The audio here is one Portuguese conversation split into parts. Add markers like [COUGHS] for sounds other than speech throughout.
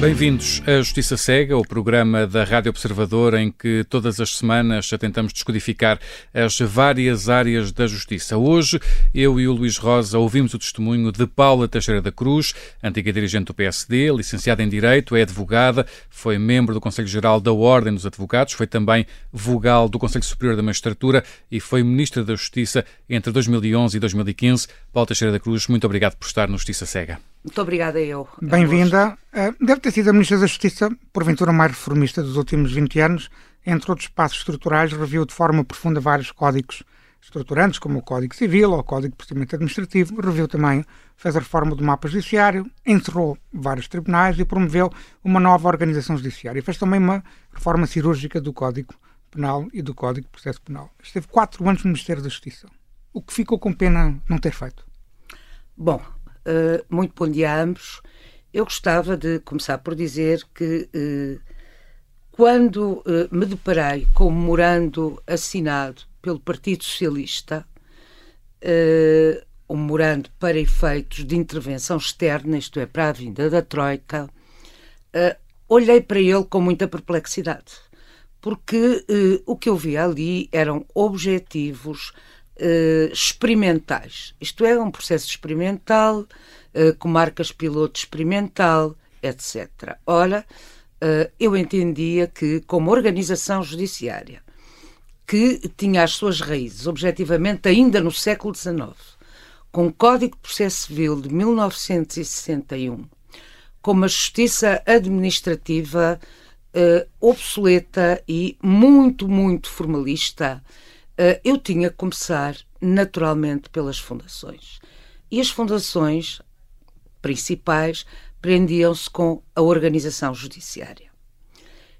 Bem-vindos à Justiça Cega, o programa da Rádio Observador em que todas as semanas tentamos descodificar as várias áreas da justiça. Hoje, eu e o Luís Rosa ouvimos o testemunho de Paula Teixeira da Cruz, antiga dirigente do PSD, licenciada em Direito, é advogada, foi membro do Conselho Geral da Ordem dos Advogados, foi também vogal do Conselho Superior da Magistratura e foi Ministra da Justiça entre 2011 e 2015. Paula Teixeira da Cruz, muito obrigado por estar no Justiça Cega. Muito obrigada eu. Bem-vinda. Eh, deve ter sido a Ministra da Justiça, porventura mais reformista dos últimos 20 anos. Entre outros passos estruturais, reviu de forma profunda vários códigos estruturantes, como o Código Civil ou o Código de Procedimento Administrativo. Reviu também, fez a reforma do mapa judiciário, encerrou vários tribunais e promoveu uma nova organização judiciária. Fez também uma reforma cirúrgica do Código Penal e do Código de Processo Penal. Esteve quatro anos no Ministério da Justiça. O que ficou com pena não ter feito? Bom, Uh, muito bom dia a ambos. Eu gostava de começar por dizer que uh, quando uh, me deparei com o memorando assinado pelo Partido Socialista, um memorando para efeitos de intervenção externa, isto é, para a vinda da Troika, olhei para ele com muita perplexidade, porque o que eu vi ali eram objetivos uh, experimentais. Isto é, um processo experimental, uh, com marcas piloto experimental, etc. Ora, uh, eu entendia que, como organização judiciária, que tinha as suas raízes, objetivamente, ainda no século XIX, com o Código de Processo Civil de 1961, com uma justiça administrativa uh, obsoleta e muito, muito formalista, eu tinha que começar naturalmente pelas fundações. E as fundações principais prendiam-se com a organização judiciária.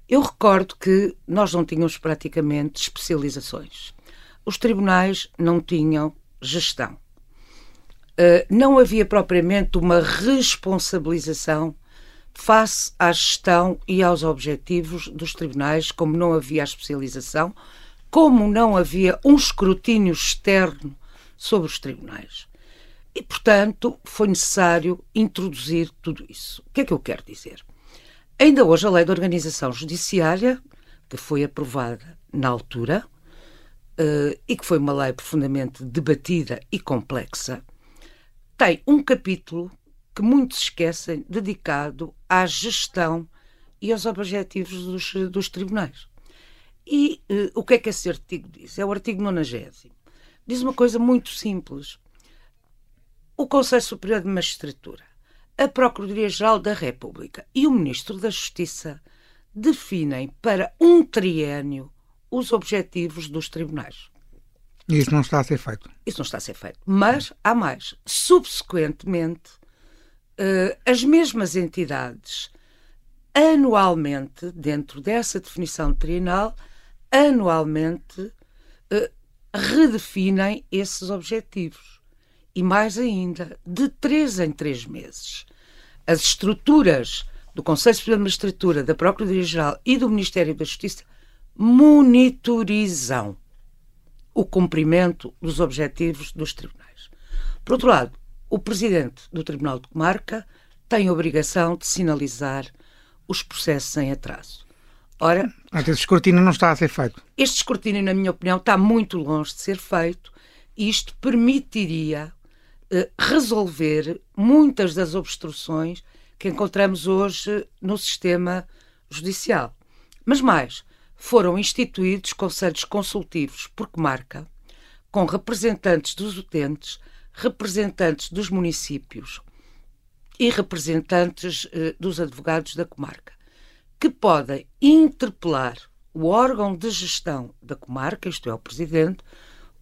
Eu recordo que nós não tínhamos praticamente especializações. Os tribunais não tinham gestão. Uh, não havia propriamente uma responsabilização face à gestão e aos objetivos dos tribunais, como não havia a especialização, como não havia um escrutínio externo sobre os tribunais. E, portanto, foi necessário introduzir tudo isso. O que é que eu quero dizer? Ainda hoje, a Lei de Organização Judiciária, que foi aprovada na altura, uh, e que foi uma lei profundamente debatida e complexa, tem um capítulo que muitos esquecem dedicado à gestão e aos objetivos dos, dos tribunais. E uh, o que é que esse artigo diz? É o artigo 90. Diz uma coisa muito simples. O Conselho Superior de Magistratura, a Procuradoria-Geral da República e o Ministro da Justiça definem para um triênio os objetivos dos tribunais. Isso não está a ser feito. Isso não está a ser feito. Mas há mais. Subsequentemente, uh, as mesmas entidades, anualmente, dentro dessa definição trienal, anualmente uh, redefinem esses objetivos. E mais ainda, de três em três meses. As estruturas do Conselho Superior de Magistratura, da Procuradoria-Geral e do Ministério da Justiça monitorizam o cumprimento dos objetivos dos tribunais. Por outro lado, o presidente do Tribunal de Comarca tem a obrigação de sinalizar os processos em atraso. Ora, esse escrutínio não está a ser feito. Este escrutínio, na minha opinião, está muito longe de ser feito e isto permitiria eh, resolver muitas das obstruções que encontramos hoje no sistema judicial. Mas mais, foram instituídos conselhos consultivos por comarca, com representantes dos utentes, representantes dos municípios e representantes eh, dos advogados da comarca que podem interpelar o órgão de gestão da comarca, isto é, o presidente,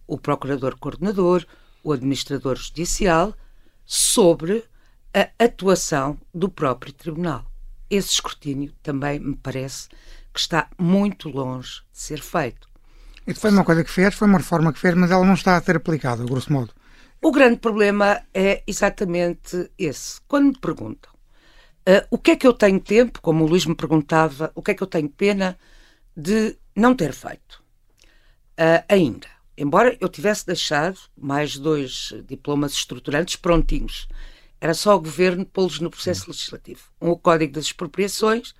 o procurador coordenador, o administrador judicial, sobre a atuação do próprio tribunal. Esse escrutínio também me parece que está muito longe de ser feito. Isso foi uma coisa que fez, foi uma reforma que fez, mas ela não está a ser aplicada, grosso modo. O grande problema é exatamente esse. Quando me perguntam Uh, o que é que eu tenho tempo, como o Luís me perguntava, o que é que eu tenho pena de não ter feito uh, ainda? Embora eu tivesse deixado mais dois diplomas estruturantes prontinhos. era só o governo pô-los no processo legislativo. Um, o Código das Expropriações,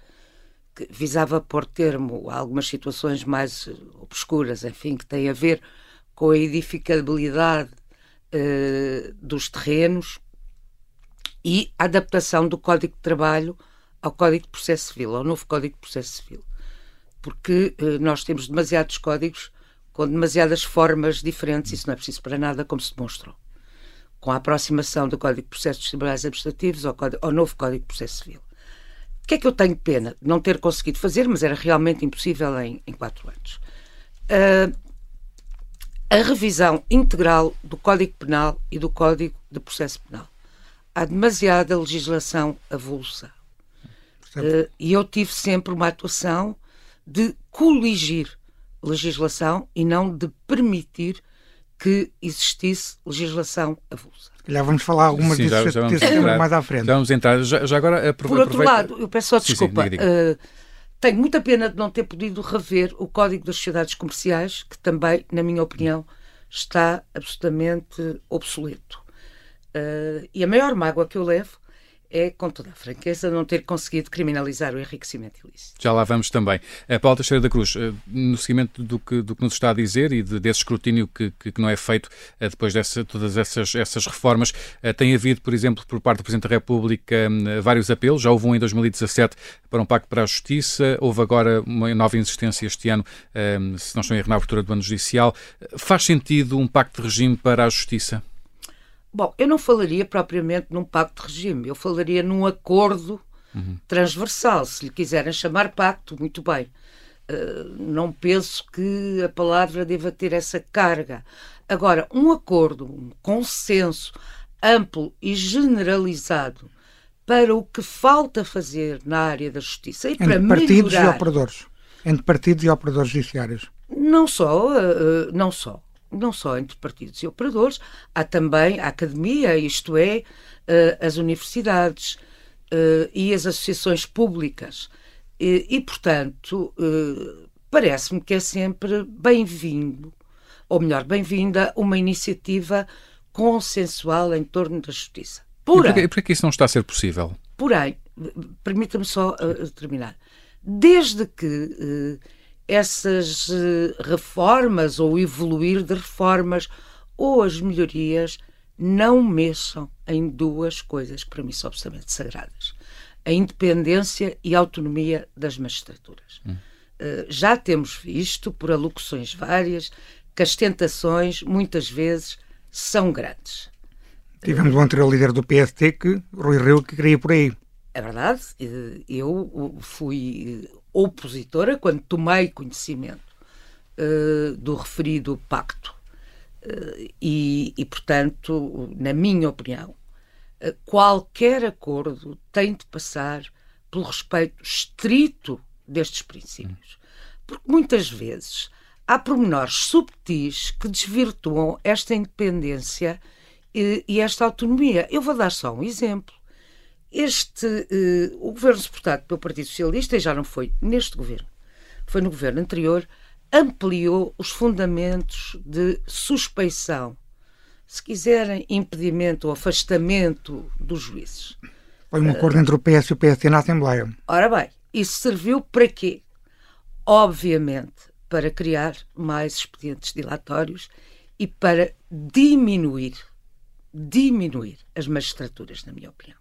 que visava pôr termo a algumas situações mais eh, obscuras, enfim, que têm a ver com a edificabilidade uh, dos terrenos e a adaptação do Código de Trabalho ao Código de Processo Civil, ao novo Código de Processo Civil. Porque uh, nós temos demasiados códigos com demasiadas formas diferentes, isso não é preciso para nada, como se demonstrou. Com a aproximação do Código de Processos Tribunais Administrativos ao, Código, ao novo Código de Processo Civil. O que é que eu tenho pena de não ter conseguido fazer, mas era realmente impossível em, em quatro anos? Uh, a revisão integral do Código Penal e do Código de Processo Penal. Há demasiada legislação avulsa. Uh, e eu tive sempre uma atuação de coligir legislação e não de permitir que existisse legislação avulsa. Já vamos falar algumas sim, já, já vamos entrar, mais à frente. Já vamos entrar. Já, já agora Por outro lado, eu peço só desculpa. Sim, sim, uh, tenho muita pena de não ter podido rever o Código das Sociedades Comerciais, que também, na minha opinião, está absolutamente obsoleto. Uh, e a maior mágoa que eu levo é, com toda a franqueza, não ter conseguido criminalizar o enriquecimento ilícito. Já lá vamos também. A Paulo Teixeira da Cruz, eh, no seguimento do que, do que nos está a dizer e de, desse escrutínio que, que, não é feito eh, depois de todas essas, essas reformas, eh, tem havido, por exemplo, por parte do Presidente da República, vários apelos. Já houve um em 2017 para um pacto para a justiça, houve agora uma nova insistência este ano, se não estou em erro, na abertura do ano judicial. Faz sentido um pacto de regime para a justiça? Bom, eu não falaria propriamente num pacto de regime, eu falaria num acordo uhum. transversal. Se lhe quiserem chamar pacto, muito bem. Uh, não penso que a palavra deva ter essa carga. Agora, um acordo, um consenso amplo e generalizado para o que falta fazer na área da justiça e Entre para partidos melhorar... e operadores. Entre partidos e operadores judiciários. Não só, uh, não só não só entre partidos e operadores, há também a academia, isto é, eh, as universidades eh, e as associações públicas. E, e portanto, eh, parece-me que é sempre bem-vindo, ou melhor, bem-vinda, uma iniciativa consensual em torno da justiça. Porém, e porquê, que isso não está a ser possível? Porém, permita-me só uh, terminar. Desde que uh, essas eh, reformas ou evoluir de reformas ou as melhorias não mexam em duas coisas que para mim são absolutamente sagradas: a independência e a autonomia das magistraturas. Hum. Uh, já temos visto, por alocuções várias, que as tentações, muitas vezes, são grandes. Tivemos o anterior líder do PST que, Rui Rio, que queria por aí. É verdade. Eu fui opositora quando tomei conhecimento uh, do referido pacto. Uh, e, e, portanto, na minha opinião, uh, qualquer acordo tem de passar pelo respeito estrito destes princípios. Porque muitas vezes há pormenores subtis que desvirtuam esta independência e, e esta autonomia. Eu vou dar só um exemplo. Este, uh, o governo suportado pelo Partido Socialista, e já não foi neste governo, foi no governo anterior, ampliou os fundamentos de suspeição, se quiserem, impedimento ou afastamento dos juízes. Foi um acordo uh, entre o PS e o PSD na Assembleia. Ora bem, isso serviu para quê? Obviamente para criar mais expedientes dilatórios e para diminuir, diminuir as magistraturas, na minha opinião.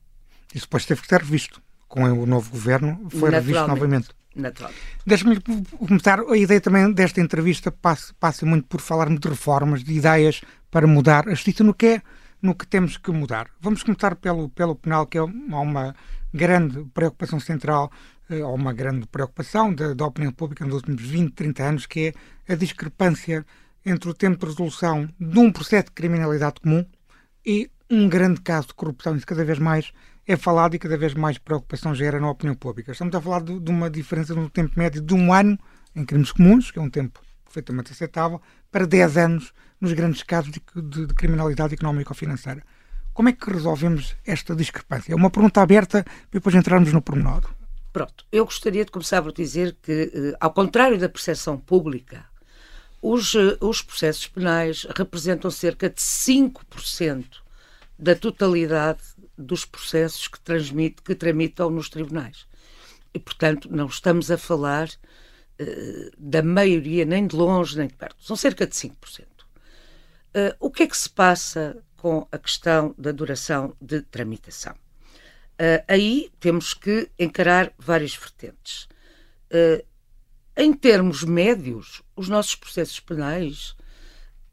Isso depois teve que ser revisto. Com o novo governo foi revisto novamente. Naturalmente. Deixa-me começar. A ideia também desta entrevista passa, passa muito por falarmos de reformas, de ideias para mudar a justiça no que é, no que temos que mudar. Vamos começar pelo, pelo penal, que é uma grande preocupação central, eh, ou uma grande preocupação da, da opinião pública nos últimos 20, 30 anos, que é a discrepância entre o tempo de resolução de um processo de criminalidade comum e um grande caso de corrupção. Isso cada vez mais é falado e cada vez mais preocupação gera na opinião pública. Estamos a falar de, de uma diferença no tempo médio de um ano em crimes comuns, que é um tempo perfeitamente aceitável, para 10 anos nos grandes casos de, de, de criminalidade económica ou financeira. Como é que resolvemos esta discrepância? É uma pergunta aberta para depois entrarmos no pormenor. Pronto, eu gostaria de começar por dizer que, eh, ao contrário da percepção pública, os, eh, os processos penais representam cerca de 5% da totalidade dos processos que, transmite, que tramitam nos tribunais. E, portanto, não estamos a falar uh, da maioria, nem de longe, nem de perto. São cerca de 5%. Uh, eh, o que é que se passa com a questão da duração de tramitação? Uh, aí temos que encarar várias vertentes. Uh, em termos médios, os nossos processos penais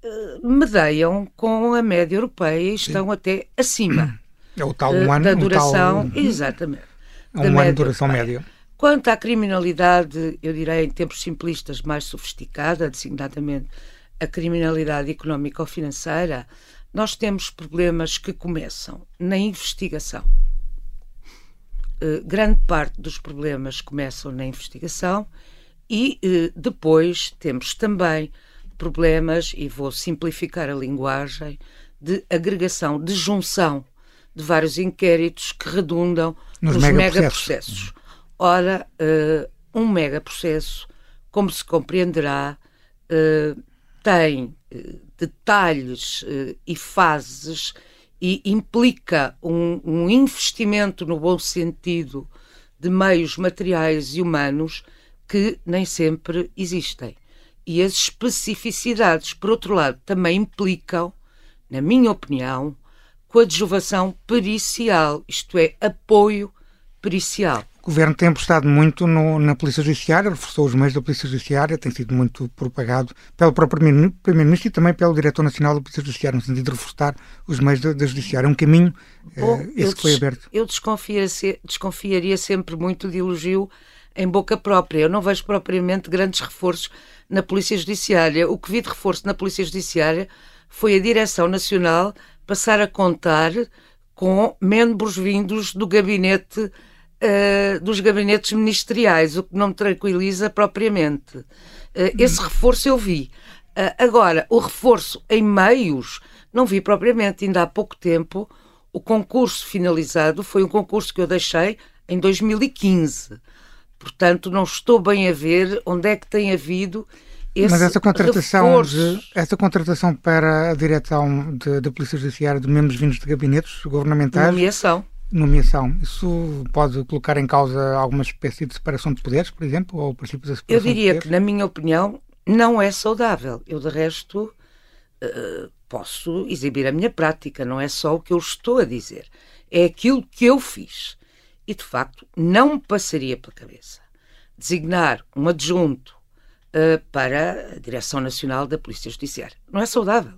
uh, medeiam com a média europeia e estão Sim. até acima. [CLEARS THROAT] É o tal um ano, da duração, tal... exatamente. Um ano de duração média. Quanto à criminalidade, eu direi em tempos simplistas, mais sofisticada, designadamente a criminalidade económica ou financeira, nós temos problemas que começam na investigação eh, grande parte dos problemas começam na investigação e uh, depois temos também problemas, e vou simplificar a linguagem, de agregação, de junção de vários inquéritos que redundam nos, nos megaprocessos. Mega Ora, uh, um megaprocesso, como se compreenderá, tem detalhes e fases e implica um, um investimento no bom sentido de meios materiais e humanos que nem sempre existem. E as especificidades, por outro lado, também implicam, na minha opinião, coadjuvação pericial, isto é, apoio pericial. O governo tem apostado muito no, na Polícia Judiciária, reforçou os meios da Polícia Judiciária, tem sido muito propagado pelo próprio Primeiro-Ministro e também pelo Diretor Nacional da Polícia Judiciária, no sentido de reforçar os meios da, da Judiciária. É um caminho Bom, uh, esse que foi aberto. Eu desconfiaria, desconfiaria sempre muito de elogio em boca própria. Eu não vejo propriamente grandes reforços na Polícia Judiciária. O que vi de reforço na Polícia Judiciária foi a Direção Nacional passar a contar com membros vindos do gabinete uh, dos gabinetes ministeriais, o que não me tranquiliza propriamente. Uh, esse reforço eu vi. Uh, agora, o reforço em meios, não vi propriamente. Ainda há pouco tempo, o concurso finalizado foi um concurso que eu deixei em 2015. Portanto, não estou bem a ver onde é que tem havido esse Mas essa contratação, de, essa contratação para a direção da Polícia Judiciária de membros vindos de gabinetes governamentais. Nomeação nomeação, isso pode colocar em causa alguma espécie de separação de poderes, por exemplo, ou o princípio da separação Eu diria que, na minha opinião, não é saudável. Eu, de resto, uh, posso exibir a minha prática, não é só o que eu estou a dizer. É aquilo que eu fiz. E, de facto, não me passaria pela cabeça designar um adjunto uh, para a Direção Nacional da Polícia Judiciária. Não é saudável.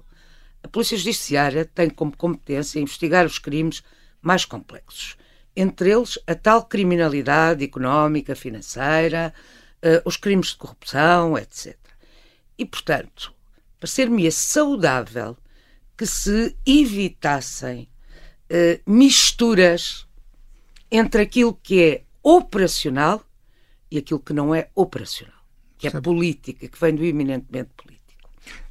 A Polícia Judiciária tem como competência investigar os crimes mais complexos. Entre eles, a tal criminalidade económica, financeira, uh, os crimes de corrupção, etc. E, portanto, parecer-me saudável que se evitassem uh, misturas entre aquilo que é operacional e aquilo que não é operacional, que é política, que vem do eminentemente político.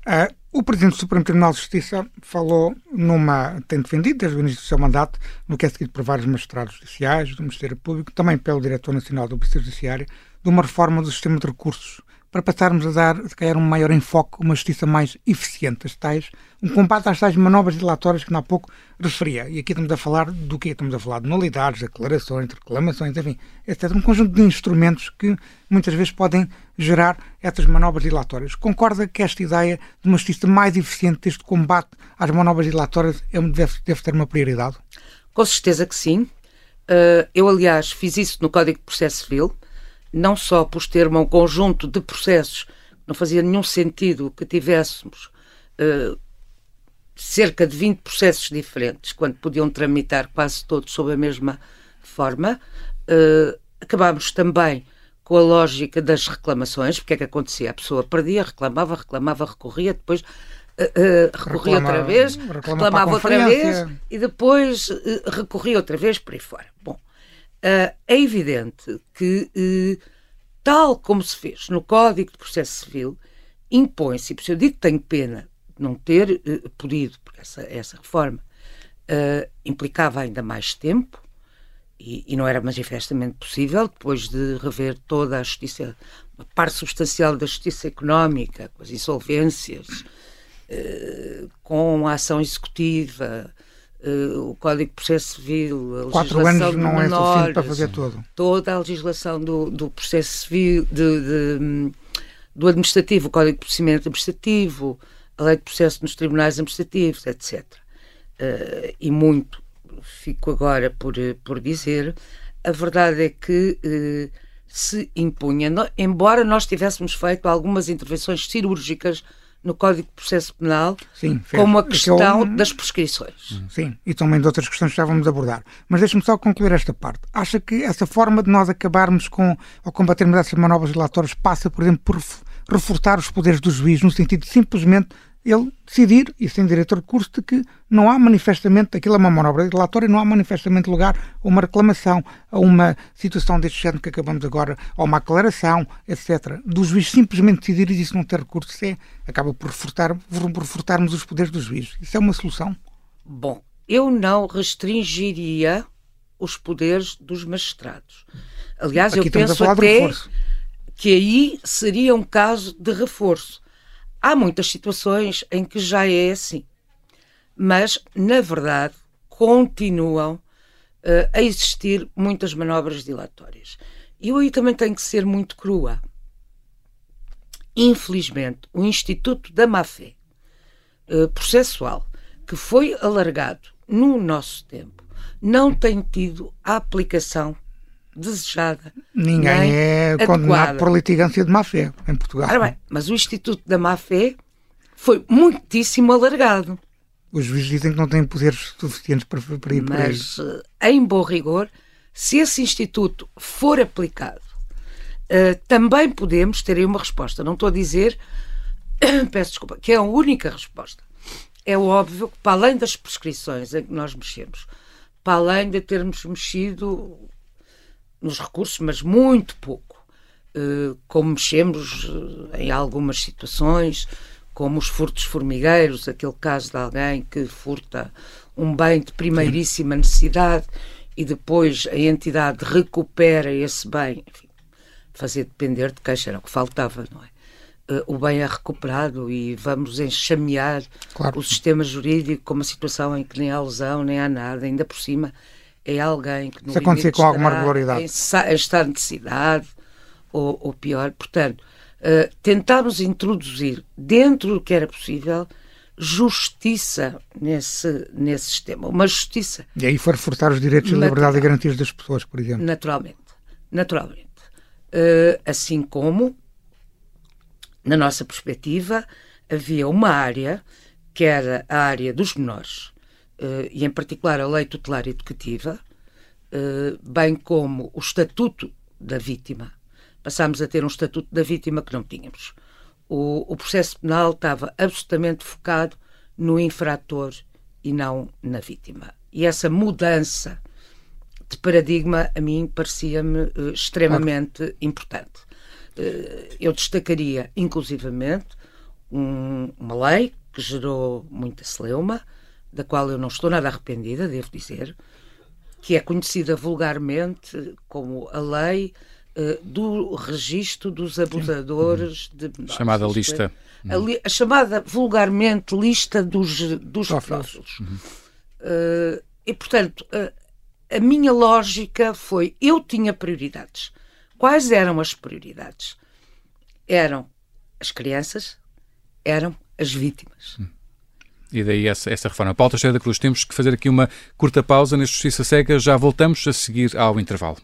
Uh, o Presidente do Supremo Tribunal de Justiça falou numa. tem defendido desde o início do seu mandato, no que é seguido por vários magistrados judiciais, do Ministério Público, também pelo Diretor Nacional do Polícia Judiciária, de uma reforma do sistema de recursos para passarmos a dar, se calhar, um maior enfoque, uma justiça mais eficiente, as tais, um combate às tais manobras dilatórias que há pouco referia. E aqui estamos a falar do que Estamos a falar de nulidades, declarações, reclamações, enfim, etc. Um conjunto de instrumentos que muitas vezes podem gerar estas manobras dilatórias. Concorda que esta ideia de uma justiça mais eficiente, deste combate às manobras dilatórias, é deve, deve ter uma prioridade? Com certeza que sim. Uh, eu, aliás, fiz isso no Código de Processo Civil não só por termos um conjunto de processos, não fazia nenhum sentido que tivéssemos uh, cerca de 20 processos diferentes, quando podiam tramitar quase todos sob a mesma forma. Uh, acabámos também com a lógica das reclamações, porque é que acontecia? A pessoa perdia, reclamava, reclamava, recorria, depois Uh, uh, recorria outra vez, reclamava outra vez e depois uh, recorria outra vez por aí fora. Bom, é evidente que, uh, tal como se fez no Código de Processo Civil, impõe-se, por isso eu digo que tenho pena de não ter uh, podido, porque essa, essa reforma implicava ainda mais tempo e, e, não era manifestamente possível, depois de rever toda a justiça, uma parte substancial da justiça económica, com as insolvências, com a ação executiva o Código de Processo Civil, a Quatro anos não menores, é suficiente para fazer tudo. Toda a legislação do, do processo civil, de, de, do administrativo, o Código de Procedimento Administrativo, a Lei de Processo nos Tribunais Administrativos, etc. Uh, e muito fico agora por, por dizer, a verdade é que uh, se impunha, embora nós tivéssemos feito algumas intervenções cirúrgicas no Código de Processo Penal, Sim, como a questão das prescrições. Sim, e também de outras questões que já vamos abordar. Mas deixe-me só concluir esta parte. Acha que essa forma de nós acabarmos com, ou combatermos essas manobras dilatórias passa, por exemplo, por reforçar os poderes do juiz, no sentido de simplesmente ele decidir, e sem diretor de curso, de que não há manifestamente, aquilo é uma manobra dilatória, não há manifestamente lugar a uma reclamação, a uma situação deste género que acabamos agora, a uma aclaração, etc. Do juiz simplesmente decidir e isso não ter recurso, é, acaba por, reforçar, por reforçarmos os poderes do juiz. Isso é uma solução? Bom, eu não restringiria os poderes dos magistrados. Aliás, Aqui eu penso até que aí seria um caso de reforço Há muitas situações em que já é assim, mas, na verdade, continuam uh, a existir muitas manobras dilatórias. E eu aí também tenho que ser muito crua. Infelizmente, o Instituto da Má-Fé uh, processual, que foi alargado no nosso tempo, não tem tido a aplicação desejada. Ninguém é adequada. condenado por litigância de má-fé em Portugal. Ora bem, mas o Instituto da Má-Fé foi muitíssimo alargado. Os juízes dizem que não têm poderes suficientes para, para ir por Mas, eh, em bom rigor, se esse Instituto for aplicado, uh, também podemos ter aí uma resposta. Não estou a dizer, [COUGHS] peço desculpa, que é a única resposta. É óbvio que, para além das prescrições em que nós mexemos, para além de termos mexido nos recursos, mas muito pouco. Uh, como mexemos eh, em algumas situações, como os furtos formigueiros, aquele caso de alguém que furta um bem de primeiríssima necessidade e depois a entidade recupera esse bem, enfim, fazer depender de queixa era o que faltava, não é? Uh, o bem é recuperado e vamos enxamear claro. o sistema jurídico com uma situação em que nem há lesão, nem há nada, ainda por cima é alguém que no Se acontecer com alguma regularidade. Em, estar de cidade ou, ou pior. Portanto, uh, tentarmos introduzir dentro do que era possível justiça nesse, nesse sistema. Uma justiça. E aí for reforçar os direitos e liberdade e garantias das pessoas, por exemplo. Naturalmente. Naturalmente. Uh, assim como, na nossa perspectiva, havia uma área que era a área dos menores e em particular a lei tutelar educativa, uh, bem como o estatuto da vítima. Passámos a ter um estatuto da vítima que não tínhamos. O, o processo penal estava absolutamente focado no infrator e não na vítima. E essa mudança de paradigma a mim parecia-me uh, extremamente claro. importante. Uh, eu destacaria, inclusivamente, um, uma lei que gerou muita celeuma, da qual eu não estou nada arrependida, devo dizer, que é conhecida vulgarmente como a lei uh, do registro dos abusadores Sim. de menores. Chamada lista. A, li, a, chamada vulgarmente lista dos, dos pedófilos. Uhum. Uh, e, portanto, uh, a minha lógica foi: eu tinha prioridades. Quais eram as prioridades? Eram as crianças, eram as vítimas. Uhum. E daí essa, essa reforma. Paulo Teixeira da Cruz, temos que fazer aqui uma curta pausa neste Justiça Cega. Já voltamos a seguir ao intervalo.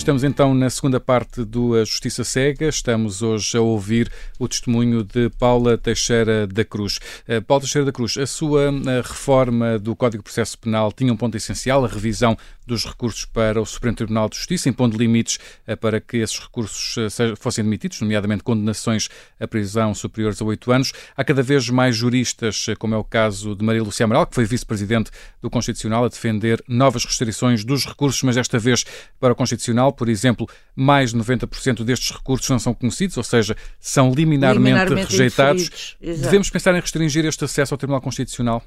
Estamos então na segunda parte do Justiça Cega. Estamos hoje a ouvir o testemunho de Paula Teixeira da Cruz. Eh, Paula Teixeira da Cruz, a sua eh, reforma do Código de Processo Penal tinha um ponto essencial, a revisão dos recursos para o Supremo Tribunal de Justiça, impondo limites eh, para que esses recursos fossem admitidos, nomeadamente condenações a prisão superiores a oito anos. Há cada vez mais juristas, como é o caso de Maria Lúcia Amaral, que foi vice-presidente do Constitucional, a defender novas restrições dos recursos, mas desta vez para o Constitucional por exemplo, mais de 90% destes recursos não são conhecidos, ou seja, são liminarmente, liminarmente rejeitados. Devemos pensar em restringir este acesso ao Tribunal Constitucional?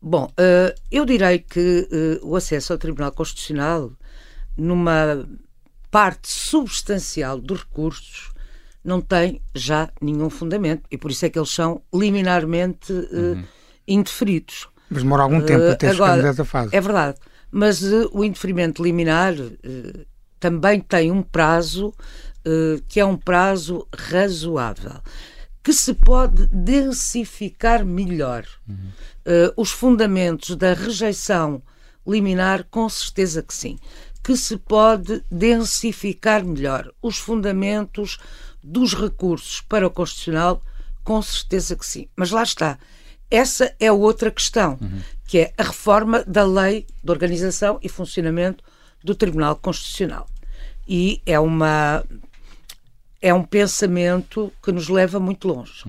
Bom, eh, eu direi que eh, o acesso ao Tribunal Constitucional, numa parte substancial dos recursos não tem já nenhum fundamento e por isso é que eles são liminarmente uh, indeferidos. Mas demora algum tempo uh, até chegarmos a essa fase. É verdade. Mas uh, o indeferimento liminar também tem um prazo que é um prazo razoável, que se pode densificar melhor. Uhum. os fundamentos da rejeição liminar, com certeza que sim. Que se pode densificar melhor os fundamentos dos recursos para o Constitucional, com certeza que sim. Mas lá está. Essa é outra questão, uhum. que é a reforma da lei de organização e funcionamento do Tribunal Constitucional. E é uma é um pensamento que nos leva muito longe,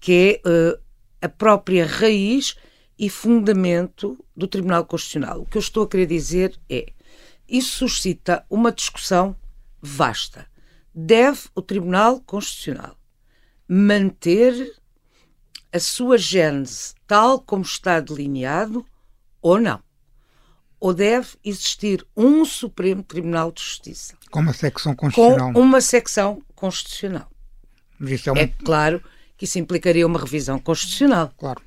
que é uh, a própria raiz e fundamento do Tribunal Constitucional. O que eu estou a querer dizer é isso suscita uma discussão vasta. Deve o Tribunal Constitucional manter a sua gênese tal como está delineado ou não? Ou deve existir um Supremo Tribunal de Justiça? Com uma secção constitucional. Com uma secção constitucional. É, é claro que isso implicaria uma revisão constitucional. Claro.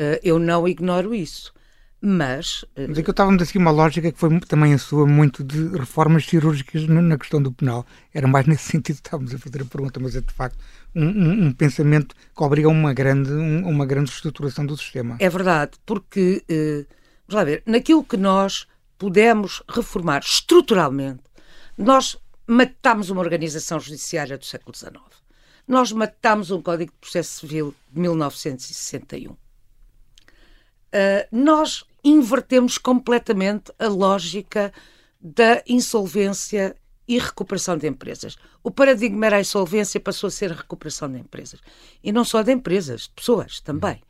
Uh, eu não ignoro isso. Mas. Uh... Mas é que eu a dizer uma lógica que foi também a sua muito de reformas cirúrgicas na questão do penal. Era mais [LAUGHS] nesse sentido que estávamos a fazer a pergunta, mas é de facto um, um, um pensamento que obriga a uma grande, um, uma grande estruturação do sistema. É verdade, porque, uh, vamos lá ver, naquilo que nós pudemos reformar estruturalmente, nós matámos uma organização judiciária do século XIX. Nós matámos um Código de Processo Civil de 1961 uh, nós invertemos completamente a lógica da insolvência e recuperação de empresas. O paradigma era a insolvência, passou a ser a recuperação de empresas. E não só de empresas, de pessoas também,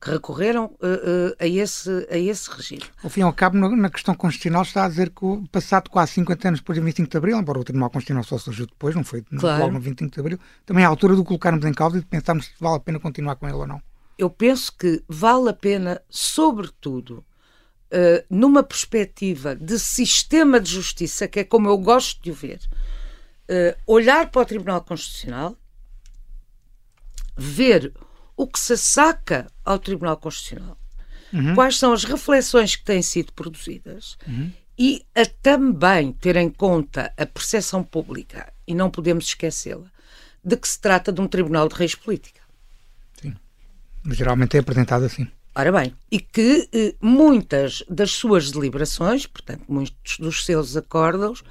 que recorreram uh, uh, a, esse, a esse regime. Ao fim e ao cabo, na questão constitucional, está a dizer que, passado quase 50 anos depois do 25 de Abril, embora o Tribunal Constitucional só surgiu depois, não foi claro. logo no 25 de Abril, também é a altura de colocarmos em causa e de pensarmos se vale a pena continuar com ele ou não eu penso que vale a pena, sobretudo, uh, numa perspectiva de sistema de justiça, que é como eu gosto de o ver, olhar para o Tribunal Constitucional, ver o que se saca ao Tribunal Constitucional, uhum. quais são as reflexões que têm sido produzidas uhum. e a também ter em conta a percepção pública, e não podemos esquecê-la, de que se trata de um Tribunal de Reis Política. Geralmente é apresentado assim. Ora bem, e que eh, muitas das suas deliberações, portanto, muitos dos seus acordos,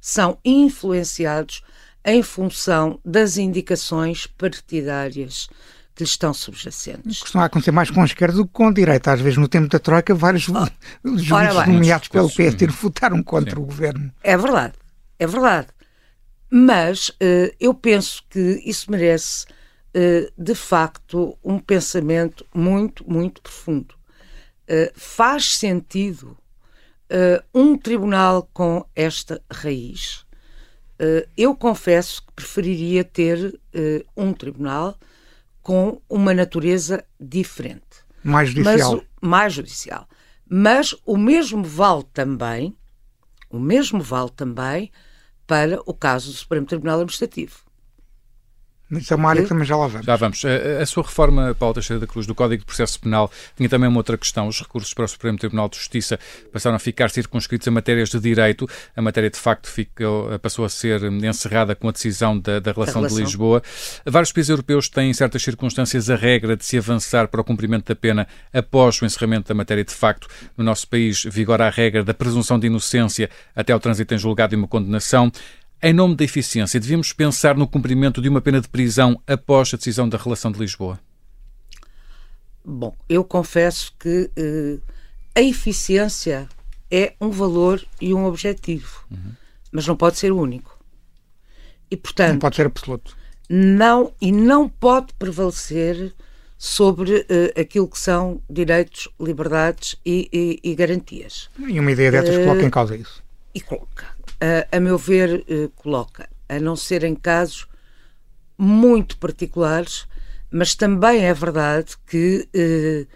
são influenciados em função das indicações partidárias que lhe estão subjacentes. Costuma acontecer mais com a esquerda do que com a direita. Às vezes, no tempo da Troika, vários oh, [LAUGHS] juízes nomeados pelo PSD votaram contra Sim. o governo. É verdade, é verdade. Mas uh, eu penso que isso merece eh, de facto, um pensamento muito, muito profundo. Eh, faz sentido um tribunal com esta raiz? eu confesso que preferiria ter um tribunal com uma natureza diferente. Mais judicial. Mas, mais judicial. Mas o mesmo vale também, o mesmo vale também para o caso do Supremo Tribunal Administrativo. Isso é uma área que também já lá vamos. Já vamos. A, a sua reforma, Paulo Teixeira da Cruz, do Código de Processo Penal, tinha também uma outra questão. Os recursos para o Supremo Tribunal de Justiça passaram a ficar circunscritos a matérias de direito. A matéria, de facto, ficou, passou a ser encerrada com a decisão da, da relação, relação, de Lisboa. Vários países europeus têm, em certas circunstâncias, a regra de se avançar para o cumprimento da pena após o encerramento da matéria de facto. No nosso país, vigora a regra da presunção de inocência até ao trânsito em julgado e uma condenação. Em nome da eficiência, devíamos pensar no cumprimento de uma pena de prisão após a decisão da relação de Lisboa? Bom, eu confesso que uh, a eficiência é um valor e um objetivo, uhum. mas não pode ser o único. E portanto não pode ser absoluto. Não e não pode prevalecer sobre uh, aquilo que são direitos, liberdades e, e, e garantias. E uma ideia dessas uh, coloca em causa isso. E coloca a, a meu ver, eh, coloca, a não ser em casos muito particulares, mas também é verdade que eh,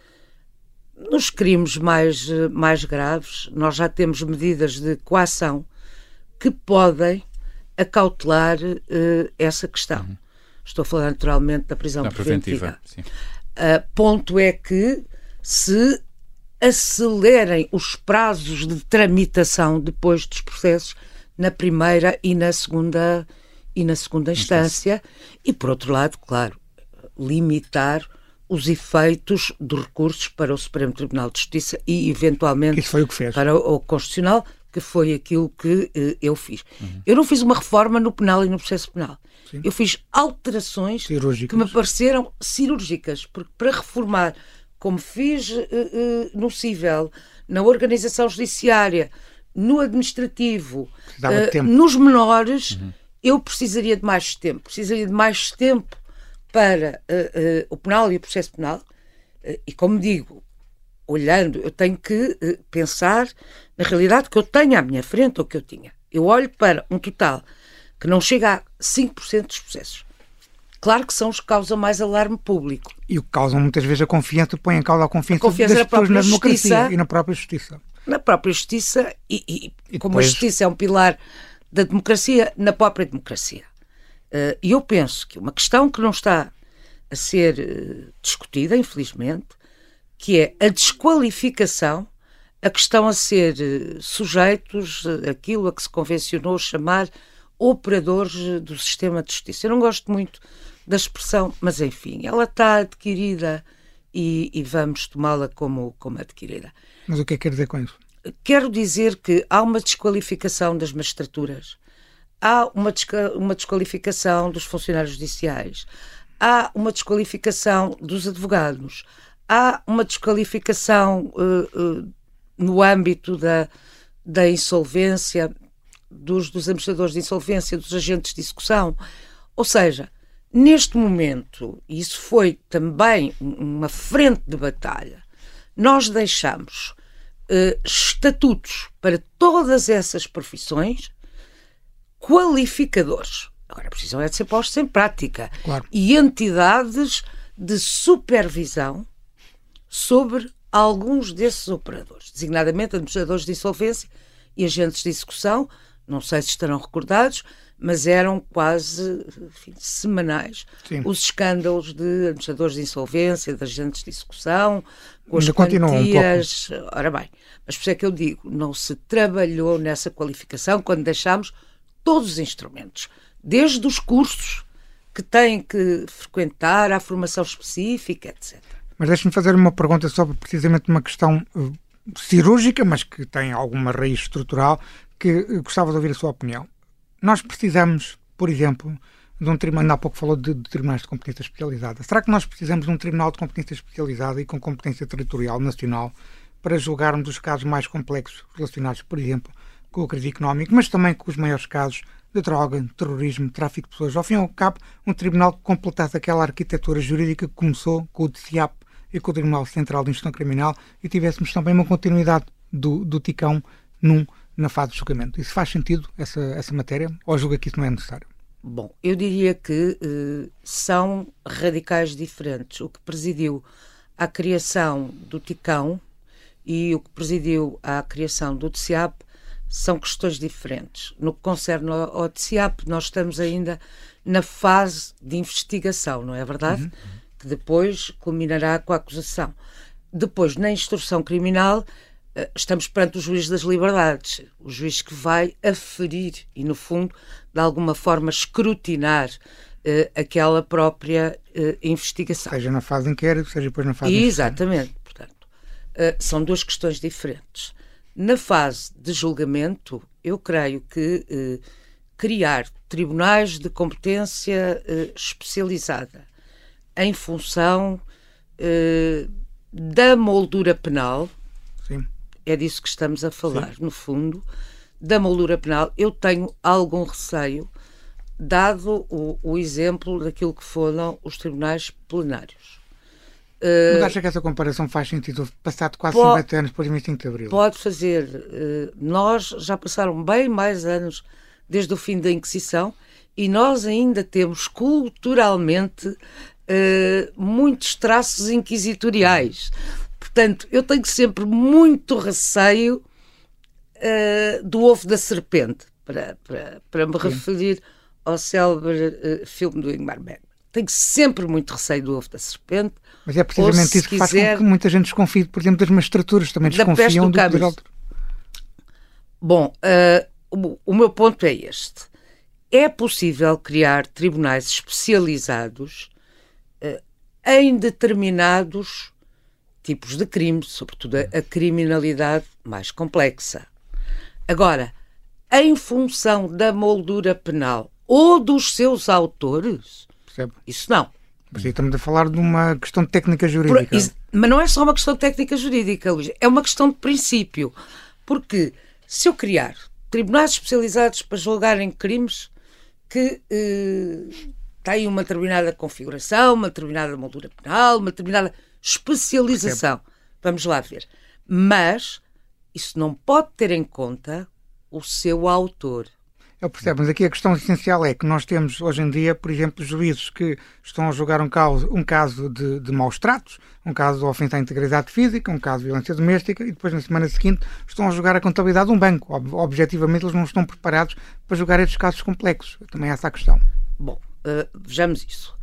nos crimes mais, mais graves nós já temos medidas de coação que podem acautelar uh, essa questão. Uhum. Estou a falar naturalmente da prisão preventiva. preventiva uh, ponto é que se acelerem os prazos de tramitação depois dos processos na primeira e na segunda e na segunda instância e por outro lado, claro, limitar os efeitos dos recursos para o Supremo Tribunal de Justiça e eventualmente para o Constitucional, que foi aquilo que eh, eu fiz. Uhum. Eu não fiz uma reforma no penal e no processo penal. Sim. Eu fiz alterações que me pareceram cirúrgicas, porque para reformar, como fiz uh, uh, no civil, na organização judiciária, no administrativo, uh, nos menores, uhum. eu precisaria de mais tempo. Precisaria de mais tempo para o penal e o processo penal. e como digo, olhando, eu tenho que pensar na realidade que eu tenho à minha frente ou que eu tinha. Eu olho para um total que não chega a 5% dos processos. Claro que são os que causam mais alarme público. E o que causam muitas vezes a confiança, põe em causa a confiança, a confiança das pessoas na democracia justiça, e na própria justiça. Na própria justiça, e, e, e como depois... a justiça é um pilar da democracia, na própria democracia. Uh, e eu penso que uma questão que não está a ser uh, discutida, infelizmente, que é a desqualificação, a questão a ser uh, sujeitos àquilo a que se convencionou chamar operadores do sistema de justiça. Eu não gosto muito da expressão, mas enfim, ela está adquirida e, e vamos tomá-la como, como adquirida. Mas o que é que quer dizer com isso? Quero dizer que há uma desqualificação das magistraturas, há uma, uma desqualificação dos funcionários judiciais, há uma desqualificação dos advogados, há uma desqualificação uh, uh, no âmbito da, da insolvência, dos, dos administradores de insolvência, dos agentes de execução. Ou seja, neste momento, e isso foi também uma frente de batalha, nós deixamos uh, estatutos para todas essas profissões qualificadores. Agora, precisam é de ser postos em prática. Claro. E entidades de supervisão sobre alguns desses operadores, designadamente administradores de insolvência e agentes de execução, não sei se estarão recordados, mas eram quase enfim, semanais Sim. os escândalos de administradores de insolvência, de agentes de execução, com as quantias. Um Ora bem, mas por isso é que eu digo, não se trabalhou nessa qualificação quando deixámos todos os instrumentos, desde os cursos que têm que frequentar, a formação específica, etc. Mas deixe-me fazer uma pergunta sobre precisamente uma questão uh, cirúrgica, mas que tem alguma raiz estrutural, que gostava de ouvir a sua opinião. Nós precisamos, por exemplo, de um tribunal, ainda há pouco falou de, de, tribunais de competência especializada. Será que nós precisamos de um tribunal de competência especializada e com competência territorial nacional para julgarmos os casos mais complexos relacionados, por exemplo, com a crise económica, mas também com os maiores casos de droga, terrorismo, tráfico de pessoas? Ao fim e ao cabo, um tribunal que completasse aquela arquitetura jurídica que começou com o DCIAP e com o Tribunal Central de Instrução Criminal e tivéssemos também uma continuidade do, do TICão num na fase de julgamento. Isso faz sentido, essa, essa matéria, ou julga que isso não é necessário? Bom, eu diria que uh, são radicais diferentes. O que presidiu à criação do TICão e o que presidiu à criação do TCIAP são questões diferentes. No que concerne ao, TCIAP, nós estamos ainda na fase de investigação, não é verdade? Uhum. Que depois culminará com a acusação. Depois, na instrução criminal, eh, estamos perante o juiz das liberdades, o juiz que vai aferir e, no fundo, de alguma forma, escrutinar uh, aquela própria uh, investigação. Seja na fase de inquérito, seja depois na fase de Exatamente. Portanto, são duas questões diferentes. Na fase de julgamento, eu creio que criar tribunais de competência especializada em função da moldura penal, é disso que estamos a falar, Sim. no fundo, da moldura penal. Eu tenho algum receio, dado o, o exemplo daquilo que foram os tribunais plenários. Mas uh, acha que essa comparação faz sentido, passado quase pode, 50 anos por 25 de Abril? Pode fazer. Uh, nós já passaram bem mais anos desde o fim da Inquisição e nós ainda temos culturalmente uh, muitos traços inquisitoriais. Portanto, eu tenho sempre muito receio uh, do ovo da serpente. para, para, para me Sim. referir ao célebre uh, filme do Ingmar Bergman. Tenho sempre muito receio do ovo da serpente. Mas é precisamente isso que quiser, faz com que muita gente desconfie, por exemplo, das magistraturas. Também desconfiam do, do poder alto. Bom, uh, o, meu ponto é este. É possível criar tribunais especializados em determinados tipos de crimes, sobretudo a, criminalidade mais complexa. Agora, em função da moldura penal ou dos seus autores, Percebe? isso não. Mas aí estamos a falar de uma questão de técnica jurídica. Por, mas não é só uma questão de técnica jurídica, Luís, é uma questão de princípio. Porque se eu criar tribunais especializados para julgarem crimes que eh, têm uma determinada configuração, uma determinada moldura penal, uma determinada especialização. Vamos lá ver. Mas isso não pode ter em conta o seu autor. Eu percebo, mas aqui a questão essencial é que nós temos hoje em dia, por exemplo, juízes que estão a julgar um caso, um caso de, de maus tratos, um caso de ofensa à integridade física, um caso de violência doméstica e depois na semana seguinte estão a julgar a contabilidade de um banco. Ob objetivamente eles não estão preparados para julgar estes casos complexos. Também é essa a questão. Bom, uh, vejamos isso.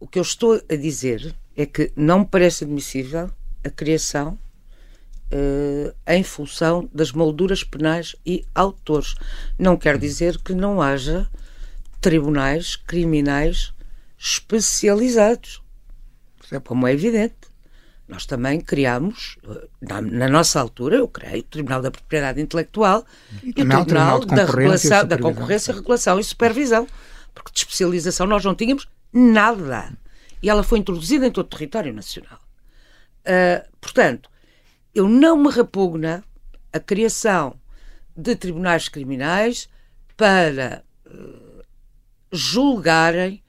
O que eu estou a dizer é que não me parece admissível a criação uh, em função das molduras penais e autores. Não quer dizer que não haja tribunais criminais especializados, como é evidente. Nós também criamos, eh, na, na, nossa altura, eu criei o Tribunal da Propriedade Intelectual e, e o Tribunal, Tribunal da, Regulação, da Concorrência, Regulação e Supervisão, porque de especialização nós não tínhamos nada. E ela foi introduzida em todo o território nacional. Uh, portanto, eu não me repugna a criação de tribunais criminais para uh, julgarem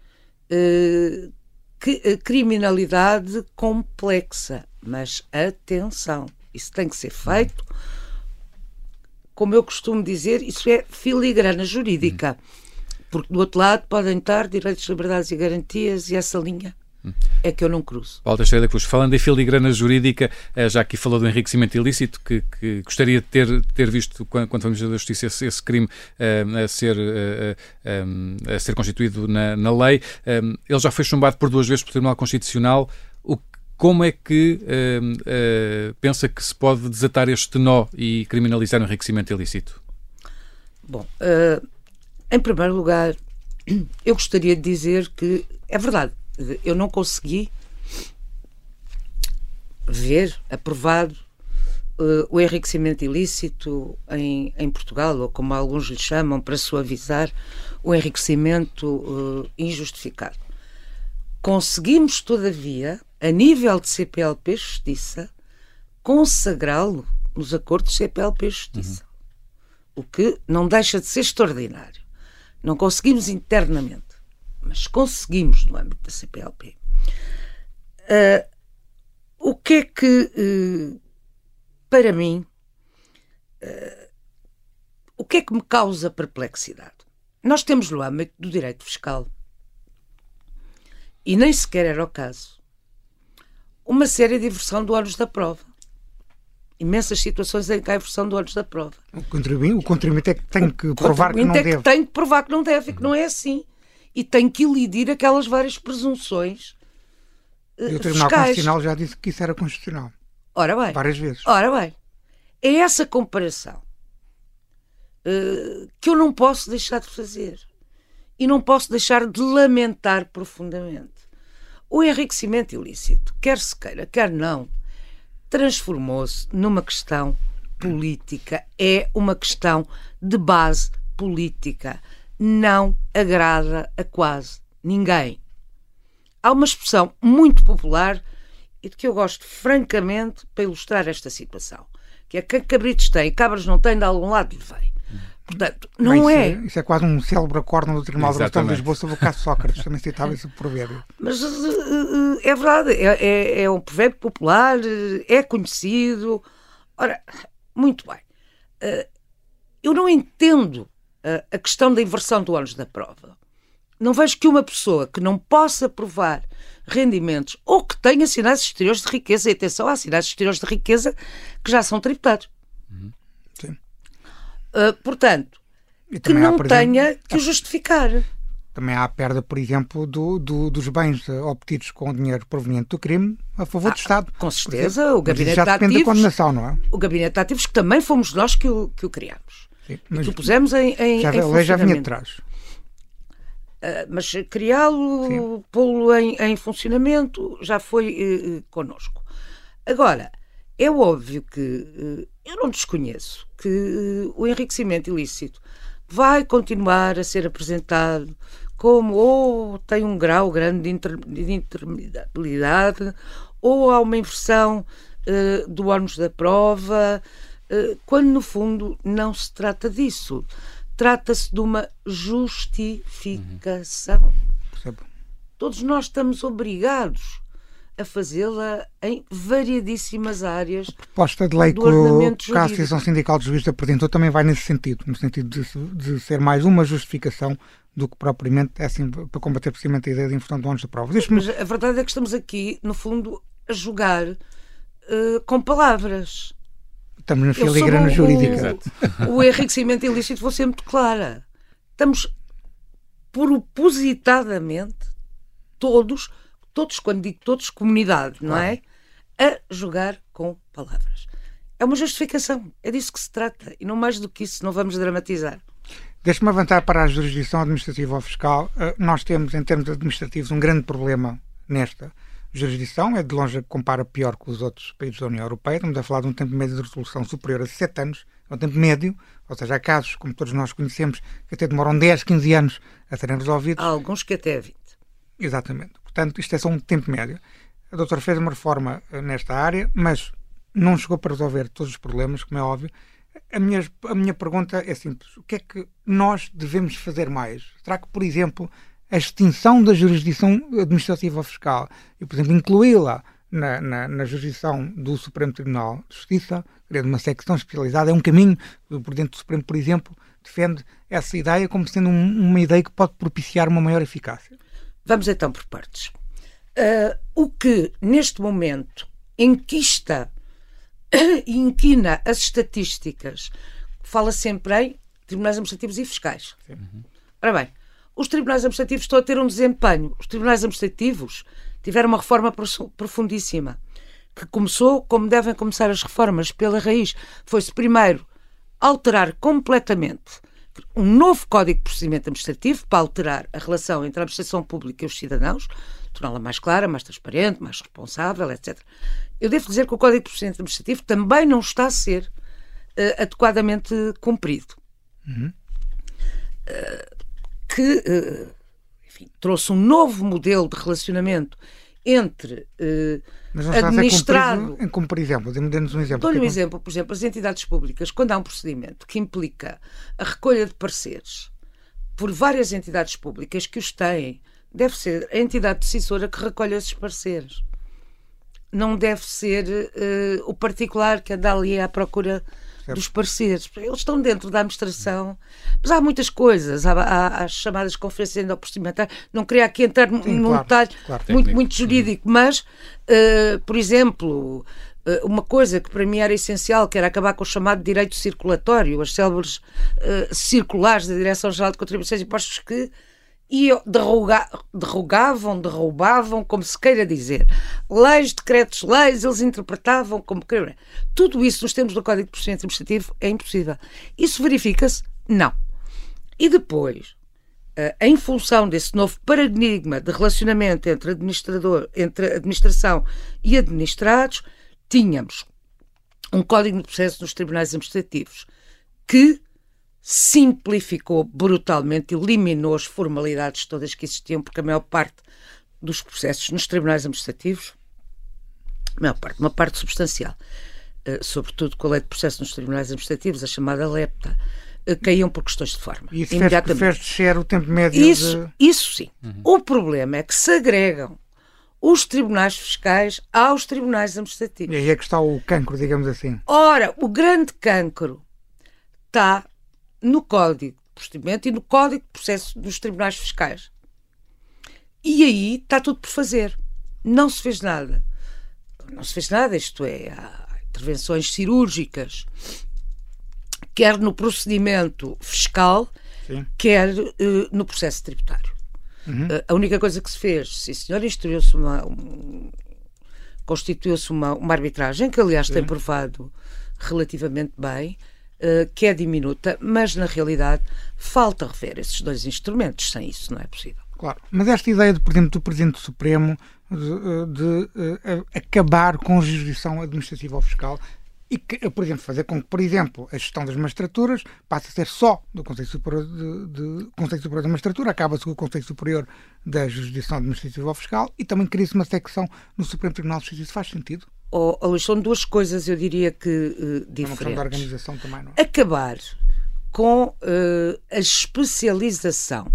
uh, que, criminalidade complexa. Mas atenção, isso tem que ser feito, como eu costumo dizer, isso é filigrana jurídica. Porque do outro lado podem estar direitos, liberdades e garantias e essa linha é que eu não cruzo. Paulo Teixeira da Cruz, falando em filigrana jurídica, eh, já aqui falou do enriquecimento ilícito, que, que gostaria de ter, ter visto, quando, vamos da Justiça, esse, esse crime uh, a, ser, uh, a ser constituído na, na lei. ele já foi chumbado por duas vezes pelo Tribunal Constitucional. O, como é que pensa que se pode desatar este nó e criminalizar o enriquecimento ilícito? Bom, em primeiro lugar, eu gostaria de dizer que é verdade eu não consegui ver aprovado uh, o enriquecimento ilícito em, em Portugal, ou como alguns lhe chamam, para suavizar o enriquecimento uh, injustificado. Conseguimos, todavia, a nível de CPLP Justiça, consagrá-lo nos acordos CPLP Justiça. Uhum. O que não deixa de ser extraordinário. Não conseguimos internamente mas conseguimos no âmbito da CPLP. Uh, ah, o que é que, uh, para mim, uh, o que é que me causa perplexidade? Nós temos no âmbito do direito fiscal, e nem sequer era o caso, uma séria de inversão do ônus da prova. Imensas situações em que há inversão do ônus da prova. O contribuinte, o contribuinte é que tem que provar que não é deve. Que tem que provar que não deve e que não é assim e tem que elidir aquelas várias presunções uh, E o Tribunal fiscais. Constitucional já disse que isso era constitucional. Ora bem. Várias vezes. Ora bem. É essa comparação uh, que eu não posso deixar de fazer. E não posso deixar de lamentar profundamente. O enriquecimento ilícito, quer se queira, quer não, transformou-se numa questão política. É uma questão de base política não agrada a quase ninguém. Há uma expressão muito popular e de que eu gosto francamente para ilustrar esta situação, que é que cabritos têm, cabras não têm, de algum lado lhe vem. Portanto, não isso é... é... Isso é quase um célebre acordo do Tribunal de Estado de Lisboa sobre o caso Sócrates, também citava esse provérbio. Mas uh, é verdade, é, é, é um provérbio popular, é conhecido. Ora, muito bem. Eu não entendo a questão da inversão do ônus da prova. Não vejo que uma pessoa que não possa provar rendimentos ou que tenha sinais exteriores de riqueza, e atenção, há sinais exteriores de riqueza que já são tributados. Sim. Uh, portanto, que não exemplo, tenha que o justificar. Também há a perda, por exemplo, do, do, dos bens obtidos com dinheiro proveniente do crime a favor ah, do Estado. Com certeza, o Gabinete já de Ativos. Da condenação, não é? O Gabinete de Ativos, que também fomos nós que o, que o criámos. Sim, mas que o pusemos em, em, já, em A lei já vinha de trás. Uh, mas criá-lo, pô-lo em, em, funcionamento, já foi uh, connosco. Agora, é óbvio que uh, eu não desconheço que uh, o enriquecimento ilícito vai continuar a ser apresentado como ou tem um grau grande de, inter, de intermediabilidade ou há uma inversão uh, do ônus da prova, quando no fundo não se trata disso trata-se de uma justificação. Uhum. Todos nós estamos obrigados a fazê-la em variedíssimas áreas. A proposta de lei que a Associação Sindical de Juízes apresentou também vai nesse sentido, no sentido de, de, ser mais uma justificação do que propriamente é assim, para combater precisamente a ideia de inversão de ônus de prova. Mas a verdade é que estamos aqui, no fundo, a jogar uh, com palavras. Estamos na filigrana jurídica. O, o enriquecimento ilícito, vou ser muito clara. Estamos propositadamente todos, todos, quando digo todos, comunidade, não é? A jogar com palavras. É uma justificação, é disso que se trata. E não mais do que isso, não vamos dramatizar. Deixe-me avançar para a jurisdição administrativa ou fiscal. Eh, nós temos, em termos administrativos, um grande problema nesta jurisdição, é de longe compara pior com os outros países da União Europeia. Estamos a falar de um tempo médio de resolução superior a 7 anos, é um tempo médio, ou seja, há casos, como todos nós conhecemos, que até demoram 10, 15 anos a serem resolvidos. Há alguns que até 20. Exatamente. Portanto, isto é só um tempo médio. A doutora fez uma reforma eh, nesta área, mas não chegou para resolver todos os problemas, como é óbvio. A minha, a minha pergunta é simples. O que é que nós devemos fazer mais? Será que, por exemplo, a extinção da jurisdição administrativa fiscal e, por exemplo, incluí-la na, na, na, jurisdição do Supremo Tribunal de Justiça, criando uma secção especializada, é um caminho. O Presidente do Supremo, por exemplo, defende essa ideia como sendo um, uma ideia que pode propiciar uma maior eficácia. Vamos então por partes. Uh, o que, neste momento, enquista [COUGHS] e inquina as estatísticas, fala sempre em tribunais administrativos e fiscais. Uhum. Ora bem, os tribunais administrativos estão a ter um desempenho. Os tribunais administrativos tiveram uma reforma profundíssima, que começou como devem começar as reformas, pela raiz. Foi-se primeiro alterar completamente um novo Código de Procedimento Administrativo para alterar a relação entre a administração pública e os cidadãos, torná-la mais clara, mais transparente, mais responsável, etc. Eu devo dizer que o Código de Procedimento Administrativo também não está a ser uh, adequadamente cumprido. Uhum. Uh, que eh, enfim, trouxe um novo modelo de relacionamento entre não administrado. Em, como, por exemplo, dê-nos um exemplo. Dou-lhe um exemplo, por exemplo, as entidades públicas, quando há um procedimento que implica a recolha de pareceres por várias entidades públicas que os têm, deve ser a entidade decisora que recolhe esses pareceres. Não deve ser uh, o particular que anda ali à procura certo. dos parceiros. Eles estão dentro da administração, mas há muitas coisas. Há, há as chamadas conferências endoprocedimentais. Não queria aqui entrar Sim, num claro, detalhe claro, muito, muito jurídico, uhum. mas, uh, por exemplo, uh, uma coisa que para mim era essencial, que era acabar com o chamado direito circulatório, as células uh, circulares da Direção-Geral de Contribuições e Impostos que e derruga, derrugavam, derrubavam, como se queira dizer. Leis, decretos, leis, eles interpretavam como queiram. Tudo isso nos termos do Código de Procedimento Administrativo é impossível. Isso verifica-se? Não. E depois, eh, em função desse novo paradigma de relacionamento entre, administrador, entre administração e administrados, tínhamos um Código de Processo nos tribunais administrativos que simplificou brutalmente, eliminou as formalidades todas que existiam, porque a maior parte dos processos nos tribunais administrativos, a maior parte, uma parte substancial, uh, sobretudo com a lei de processo nos tribunais administrativos, a chamada LEPTA, uh, caíam por questões de forma. E isso fez descer o tempo médio Isso, de... isso sim. Uhum. O problema é que se agregam os tribunais fiscais aos tribunais administrativos. E aí é que está o cancro, digamos assim. Ora, o grande cancro está no Código de Procedimento e no Código de Processo dos Tribunais Fiscais. E aí está tudo por fazer. Não se fez nada. Não se fez nada, isto é, há intervenções cirúrgicas quer no procedimento fiscal, Sim. quer uh, no processo tributário. Uhum. Uh, a única coisa que se fez, sim senhor, instruiu-se uma. Um, constituiu-se uma, uma arbitragem, que aliás Sim. tem provado relativamente bem, que é diminuta, mas na realidade falta rever esses dois instrumentos. Sem isso não é possível. Claro, mas esta ideia, por exemplo, do Presidente Supremo de, de, de acabar com a jurisdição administrativa ou fiscal e que, por exemplo, fazer com que, por exemplo, a gestão das magistraturas passe a ser só do Conselho Superior, de, de Conselho Superior da Magistratura, acaba-se com o Conselho Superior da Jurisdição Administrativa ou Fiscal e também cria-se uma secção no Supremo Tribunal de Justiça. Isso faz sentido? São duas coisas, eu diria que uh, diferentes. É uma organização também, não é? Acabar com uh, a especialização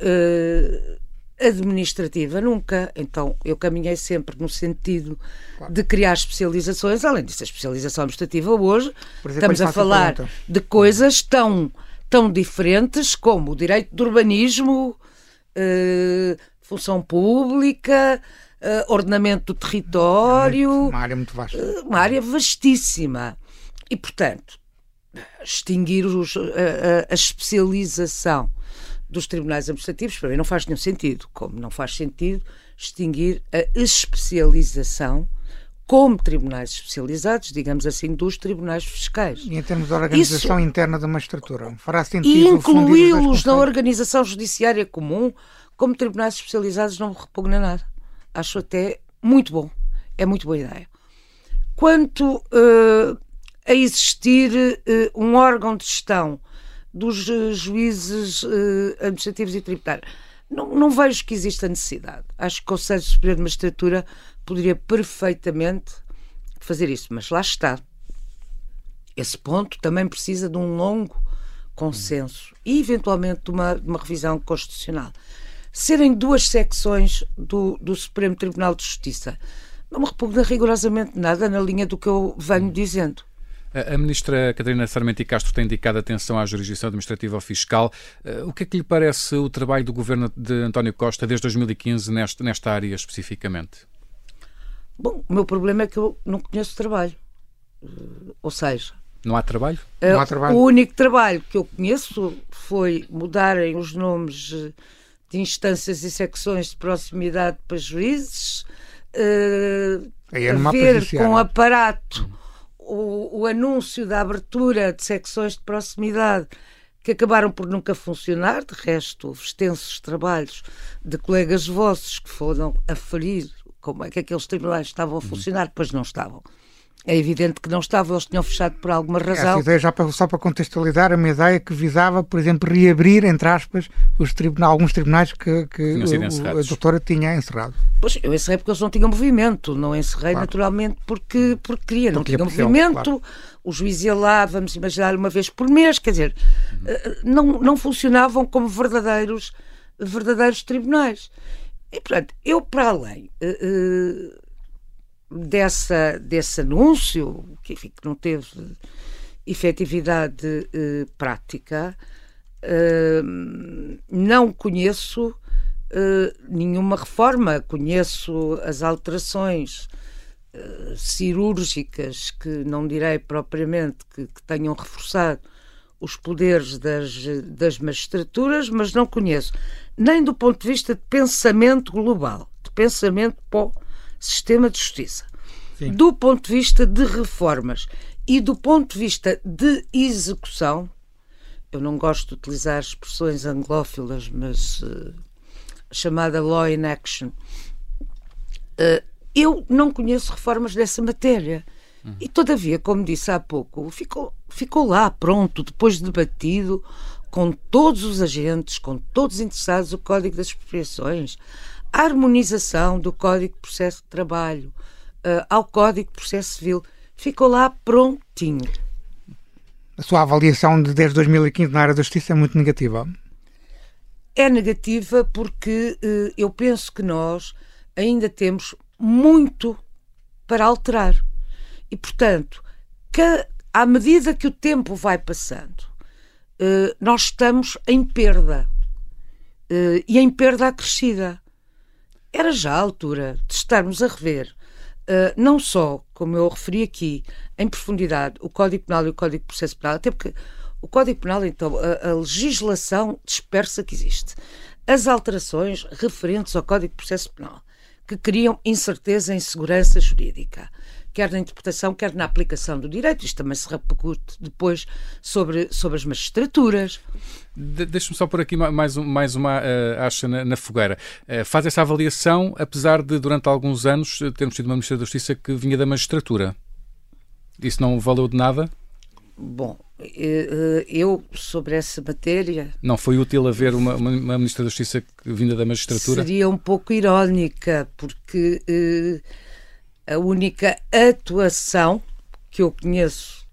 uh, administrativa nunca. Então eu caminhei sempre no sentido claro. de criar especializações. Além disso, a especialização administrativa hoje exemplo, estamos a falar a de coisas tão, tão diferentes como o direito de urbanismo, eh, função pública. Uh, ordenamento do território. Uma área muito vasta. Uh, uma área vastíssima. E, portanto, extinguir os, a, a especialização dos tribunais administrativos, para mim não faz nenhum sentido. Como não faz sentido extinguir a especialização como tribunais especializados, digamos assim, dos tribunais fiscais. E em termos de organização Isso... interna de uma estrutura, fará sentido incluí-los na organização judiciária comum como tribunais especializados não me repugna nada. Acho até muito bom. É muito boa ideia. Quanto uh, a existir uh, um órgão de gestão dos uh, juízes administrativos e tributários, não, não, vejo que exista necessidade. Acho que o Conselho Superior de Magistratura poderia perfeitamente fazer isso, mas lá está. Esse ponto também precisa de um longo consenso e, eventualmente, de uma, de uma revisão constitucional serem duas secções do, do Supremo Tribunal de Justiça não me repugna rigorosamente nada na linha do que eu venho dizendo. A ministra Catarina Sarmento e Castro tem indicado atenção à jurisdição administrativa ou fiscal. Eh, o que é que lhe parece o trabalho do governo de António Costa desde 2015 nesta, nesta área especificamente? Bom, o meu problema é que eu não conheço trabalho. Eh, ou seja, não há trabalho? Não há trabalho. O único trabalho que eu conheço foi mudarem os nomes eh, de instâncias e secções de proximidade para juízes, uh, a ver com aparato o, o anúncio da abertura de secções de proximidade que acabaram por nunca funcionar, de resto, houve extensos trabalhos de colegas vossos que foram aferir como é que aqueles tribunais estavam a funcionar, pois não estavam. É evidente que não estava, eles tinham fechado por alguma razão. Essa ideia, já para, só para contextualizar, a minha ideia que visava, por exemplo, reabrir, entre aspas, os tribunais, alguns tribunais que, que o, a doutora tinha encerrado. Pois, eu encerrei porque eles não tinham movimento, não encerrei claro. naturalmente porque, porque queria, não tinha movimento, claro. o juiz ia lá, vamos imaginar, uma vez por mês, quer dizer, uhum. não, não funcionavam como verdadeiros, verdadeiros tribunais. E, portanto, eu, para além... Uh, dessa, desse anúncio, que, enfim, que não teve efetividade eh, prática, eh, não conheço eh, nenhuma reforma, conheço as alterações cirúrgicas que não direi propriamente que, que tenham reforçado os poderes das, das magistraturas, mas não conheço nem do ponto de vista de pensamento global, de pensamento para sistema de justiça. Sim. Do ponto de vista de reformas e do ponto de vista de execução, eu não gosto de utilizar expressões anglófilas, mas uh, chamada law in action, uh, eu não conheço reformas dessa matéria. Uhum. E, todavia, como disse há pouco, ficou, ficou lá pronto, depois de debatido, com todos os agentes, com todos os interessados, o Código das Expropriações, harmonização do Código de Processo de Trabalho uh, ao Código de Processo Civil. Ficou lá prontinho. A sua avaliação de desde 2015 na área da justiça é muito negativa? É negativa porque uh, eu penso que nós ainda temos muito para alterar. E, portanto, que, à medida que o tempo vai passando, uh, nós estamos em perda. Uh, e em perda acrescida era já a altura de estarmos a rever uh, não só, como eu referi aqui, em profundidade o Código Penal e o Código de Processo Penal, até porque o Código Penal, então, a, a legislação dispersa que existe, as alterações referentes ao Código de Processo Penal, que criam incerteza e insegurança jurídica, quer na interpretação, quer na aplicação do direito. Isto também se repercute depois sobre, sobre as magistraturas. De, Deixa-me só por aqui mais, mais uma uh, acha na, na fogueira. Uh, faz essa avaliação, apesar de, durante alguns anos, termos tido uma Ministra da Justiça que vinha da magistratura. Isso não valeu de nada? Bom, eh, eu sobre essa matéria. Não foi útil haver uma, uma, uma Ministra da Justiça vinda da magistratura? Seria um pouco irónica, porque a única atuação que eu conheço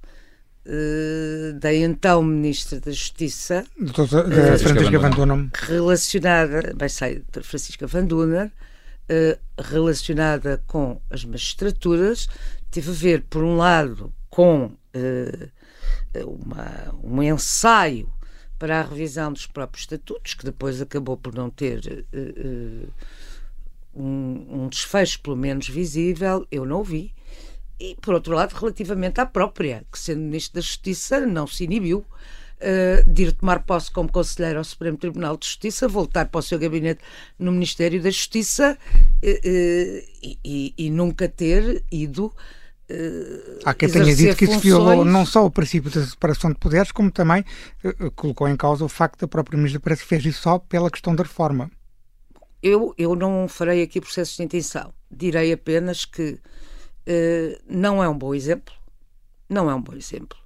uh, da então Ministra da Justiça, Doutora, uh, Francisca Van Dunen, relacionada, bem sei, Francisca Van Dunen, relacionada com as magistraturas, teve a ver, por um lado, com uma, um ensaio para a revisão dos próprios estatutos, que depois acabou por não ter uh, um, um, desfecho, pelo menos visível, eu não vi. E, por outro lado, relativamente à própria, que sendo Ministro da Justiça, não se inibiu uh, de ir tomar posse como Conselheiro ao Supremo Tribunal de Justiça, voltar para o seu gabinete no Ministério da Justiça uh, e, e, e, nunca ter ido Uh, Há quem tenha dito que isso violou não só o princípio da separação de poderes, como também uh, colocou em causa o facto da própria Ministra parece que fez isso só pela questão da reforma. Eu, eu não farei aqui processos de intenção. Direi apenas que uh, não é um bom exemplo. Não é um bom exemplo.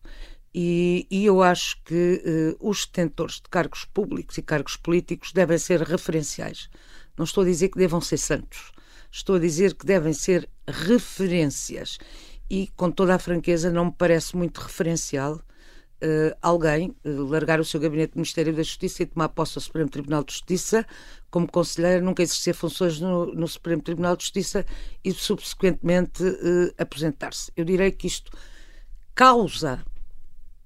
E, e eu acho que os detentores de cargos públicos e cargos políticos devem ser referenciais. Não estou a dizer que devam ser santos. Estou a dizer que devem ser referências e, com toda a franqueza, não me parece muito referencial uh, alguém uh, largar o seu gabinete do Ministério da Justiça e tomar posse ao Supremo Tribunal de Justiça como conselheiro, nunca exercer funções no, no Supremo Tribunal de Justiça e, subsequentemente, uh, aposentar-se. Eu direi que isto causa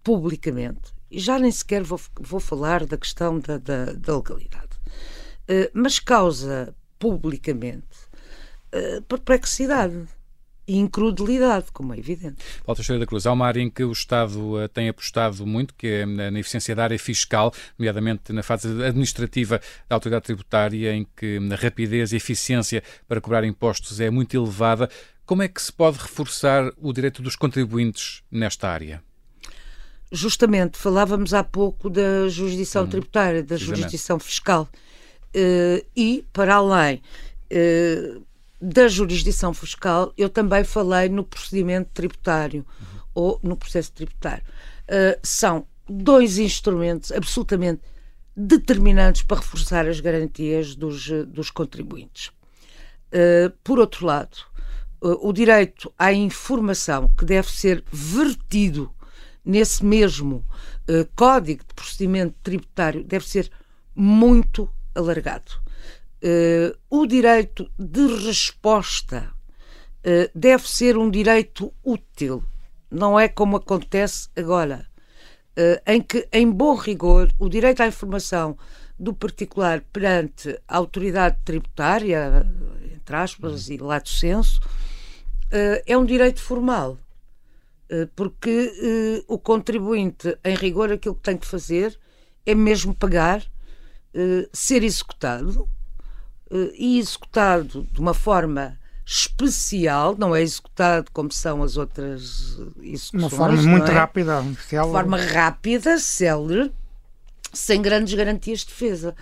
publicamente, e já nem sequer vou, vou falar da questão da, da, da legalidade, mas causa publicamente perplexidade incredulidade, como é evidente. Paulo Teixeira da Cruz, há uma área em que o Estado uh, tem apostado muito, que é na eficiência da área fiscal, nomeadamente na fase administrativa da autoridade tributária, em que a rapidez e eficiência para cobrar impostos é muito elevada. Como é que se pode reforçar o direito dos contribuintes nesta área? Justamente, falávamos há pouco da jurisdição hum, tributária, da jurisdição fiscal. Uh, e, para além uh, da jurisdição fiscal, eu também falei no procedimento tributário uhum. ou no processo tributário. Uh, são dois instrumentos absolutamente determinantes para reforçar as garantias dos, dos contribuintes. Uh, por outro lado, uh, o direito à informação que deve ser vertido nesse mesmo Código de Procedimento Tributário deve ser muito alargado uh, o direito de resposta uh, deve ser um direito útil, não é como acontece agora, uh, em que, em bom rigor, o direito à informação do particular perante a autoridade tributária, entre aspas, e lato senso, é um direito formal porque o contribuinte, em rigor, aquilo que tem que fazer é mesmo pagar, ser executado e executado de uma forma especial, não é executado como são as outras execuções. Uma forma muito é? rápida, célere. forma rápida, célere, sem grandes garantias de defesa.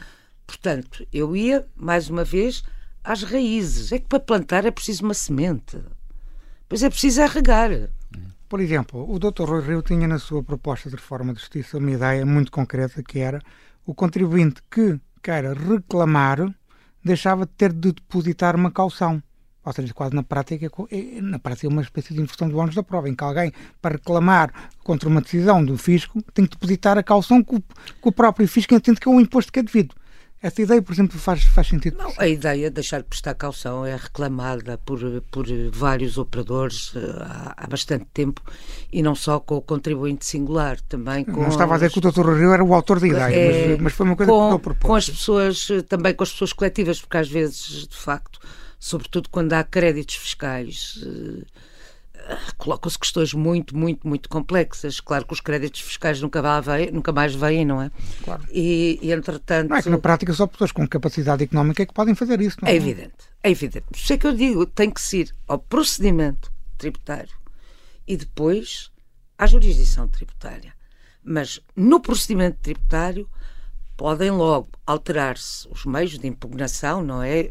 Portanto, eu ia, mais uma vez, às raízes. É que para plantar é preciso uma semente. Pois é preciso arregar. Por exemplo, o Dr. Rui Rio tinha na sua proposta de reforma de justiça uma ideia muito concreta que era o contribuinte que queira reclamar deixava de ter de depositar uma caução. Ou seja, quase na prática, é, na prática é uma espécie de inversão do ônus da prova, em que alguém, para reclamar contra uma decisão do fisco, tem que depositar a caução que o, que o próprio fisco entende que é um imposto que é devido. Essa ideia, por exemplo, faz, faz sentido? Não, a ideia de deixar de prestar caução é reclamada por, por vários operadores uh, há, há, bastante tempo e não só com o contribuinte singular, também com. Não estava a dizer que o Dr. Rio era o autor da ideia, é, mas, mas, foi uma coisa com, que eu propus. Com as pessoas, eh, também com as pessoas coletivas, porque às vezes, de facto, sobretudo quando há créditos fiscais. Colocam-se questões muito, muito, muito complexas. Claro que os créditos fiscais nunca, vêm, nunca mais vêm, não é? Claro. E, e, entretanto. Não é que na prática só pessoas com capacidade económica é que podem fazer isso, não é? É evidente, é evidente. Por isso é que eu digo, tem que ser ao procedimento tributário e depois à jurisdição tributária. Mas no procedimento tributário podem logo alterar-se os meios de impugnação, não é? Eh,